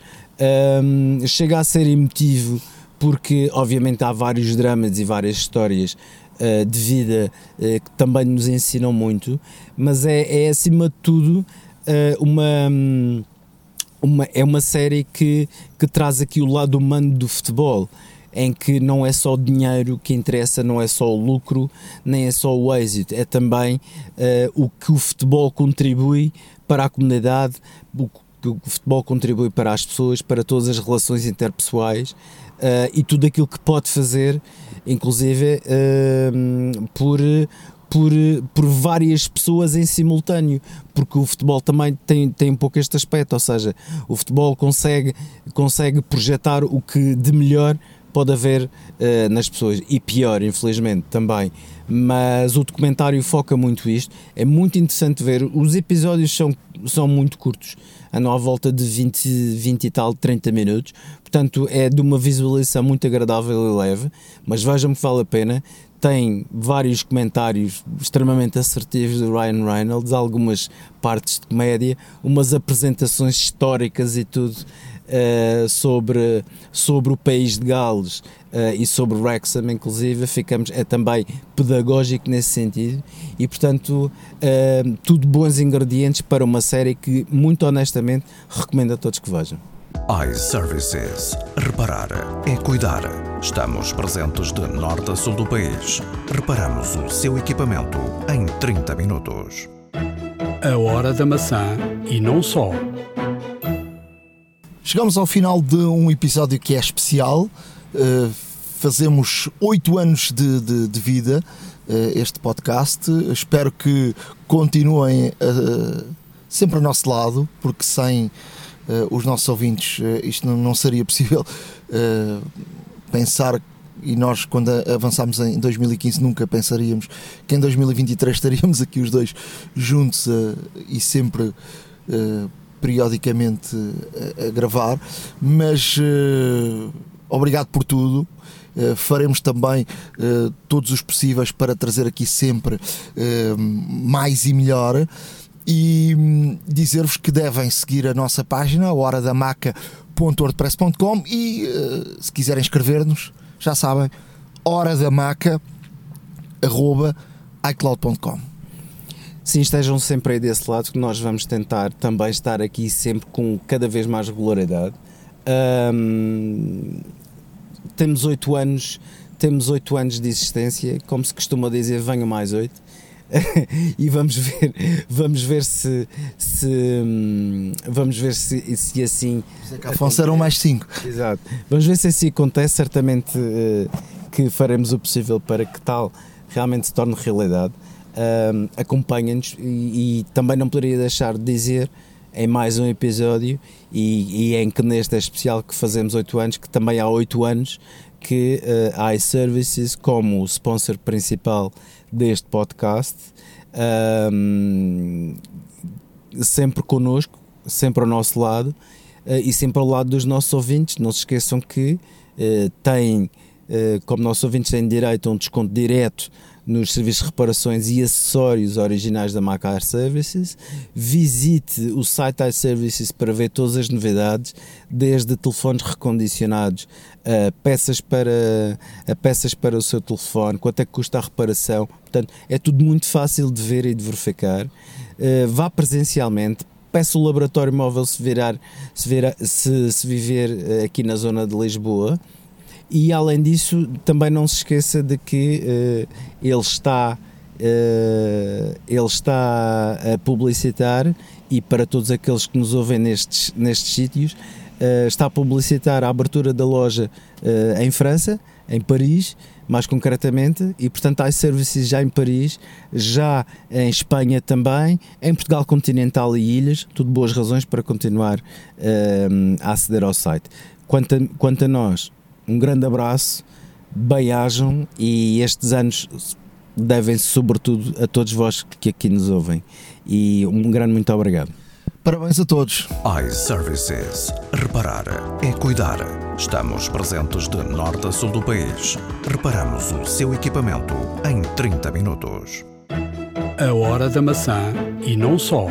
um, chega a ser emotivo porque obviamente há vários dramas e várias histórias uh, de vida uh, que também nos ensinam muito, mas é, é acima de tudo uh, uma, uma, é uma série que, que traz aqui o lado humano do futebol, em que não é só o dinheiro que interessa, não é só o lucro, nem é só o êxito, é também o que o futebol contribui para a comunidade, o que o futebol contribui para as pessoas, para todas as relações interpessoais uh, e tudo aquilo que pode fazer, inclusive uh, por, por, por várias pessoas em simultâneo, porque o futebol também tem, tem um pouco este aspecto, ou seja, o futebol consegue, consegue projetar o que de melhor pode haver uh, nas pessoas e pior, infelizmente, também mas o documentário foca muito isto. É muito interessante ver. Os episódios são, são muito curtos, andam à volta de 20, 20 e tal, 30 minutos. Portanto, é de uma visualização muito agradável e leve, mas vejam que vale a pena. Tem vários comentários extremamente assertivos do Ryan Reynolds, algumas partes de comédia, umas apresentações históricas e tudo uh, sobre, sobre o país de Gales uh, e sobre Wrexham, inclusive, ficamos, é também pedagógico nesse sentido e, portanto, uh, tudo bons ingredientes para uma série que, muito honestamente, recomendo a todos que vejam iServices. Reparar é cuidar. Estamos presentes de norte a sul do país. Reparamos o seu equipamento em 30 minutos. A hora da maçã e não só. Chegamos ao final de um episódio que é especial. Uh, fazemos oito anos de, de, de vida uh, este podcast. Espero que continuem uh, sempre ao nosso lado, porque sem uh, os nossos ouvintes, uh, isto não, não, seria possível uh, pensar. E nós, quando avançámos em 2015, nunca pensaríamos que em 2023 estaríamos aqui os dois juntos e sempre periodicamente a, a, gravar. Mas obrigado por tudo. Uh, faremos também uh, todos os possíveis para trazer aqui sempre uh, mais e melhor e hum, dizer-vos que devem seguir a nossa página, horadamaca.wordpress.com e uh, se quiserem escrever-nos, já sabem, horadamaca.icloud.com. Sim, estejam sempre aí desse lado que nós vamos tentar também estar aqui sempre com cada vez mais regularidade. Um, temos oito anos, temos oito anos de existência, como se costuma dizer, venham mais oito. e vamos ver, vamos ver se, se vamos ver se, se assim. É Afonso eram mais 5. Exato. Vamos ver se assim acontece. Certamente uh, que faremos o possível para que tal realmente se torne realidade. Uh, Acompanhem-nos e, e, também não poderia deixar de dizer em mais um episódio e, e em que neste é especial que fazemos 8 anos, que também há 8 anos que uh, a iServices, como sponsor principal deste podcast, um, sempre connosco, sempre ao nosso lado uh, e sempre ao lado dos nossos ouvintes. Não se esqueçam que uh, têm, uh, como nossos ouvintes têm direito a um desconto direto nos serviços de reparações e acessórios originais da marca Air Services. Visite o site Air Services para ver todas as novidades, desde telefones recondicionados a peças para, a peças para o seu telefone, quanto é que custa a reparação. Portanto, é tudo muito fácil de ver e de verificar. Uh, vá presencialmente, peça o laboratório móvel se, virar, se, virar, se, se viver eh, aqui na zona de Lisboa e além disso, também não se esqueça de que uh, ele está uh, ele está a publicitar e para todos aqueles que nos ouvem nestes, nestes sítios, uh, está a publicitar a abertura da loja em França, em Paris, mais concretamente, e portanto há serviços já em Paris, já em Espanha também, em Portugal continental e ilhas, tudo boas razões para continuar a aceder ao site. Quanto a, quanto a nós, um grande abraço, bem-ajam e estes anos devem-se sobretudo a todos vós que aqui nos ouvem. E um grande muito obrigado. Parabéns a todos. iServices. Reparar é cuidar. Estamos presentes de norte a sul do país. Reparamos o seu equipamento em 30 minutos. A hora da maçã e não só.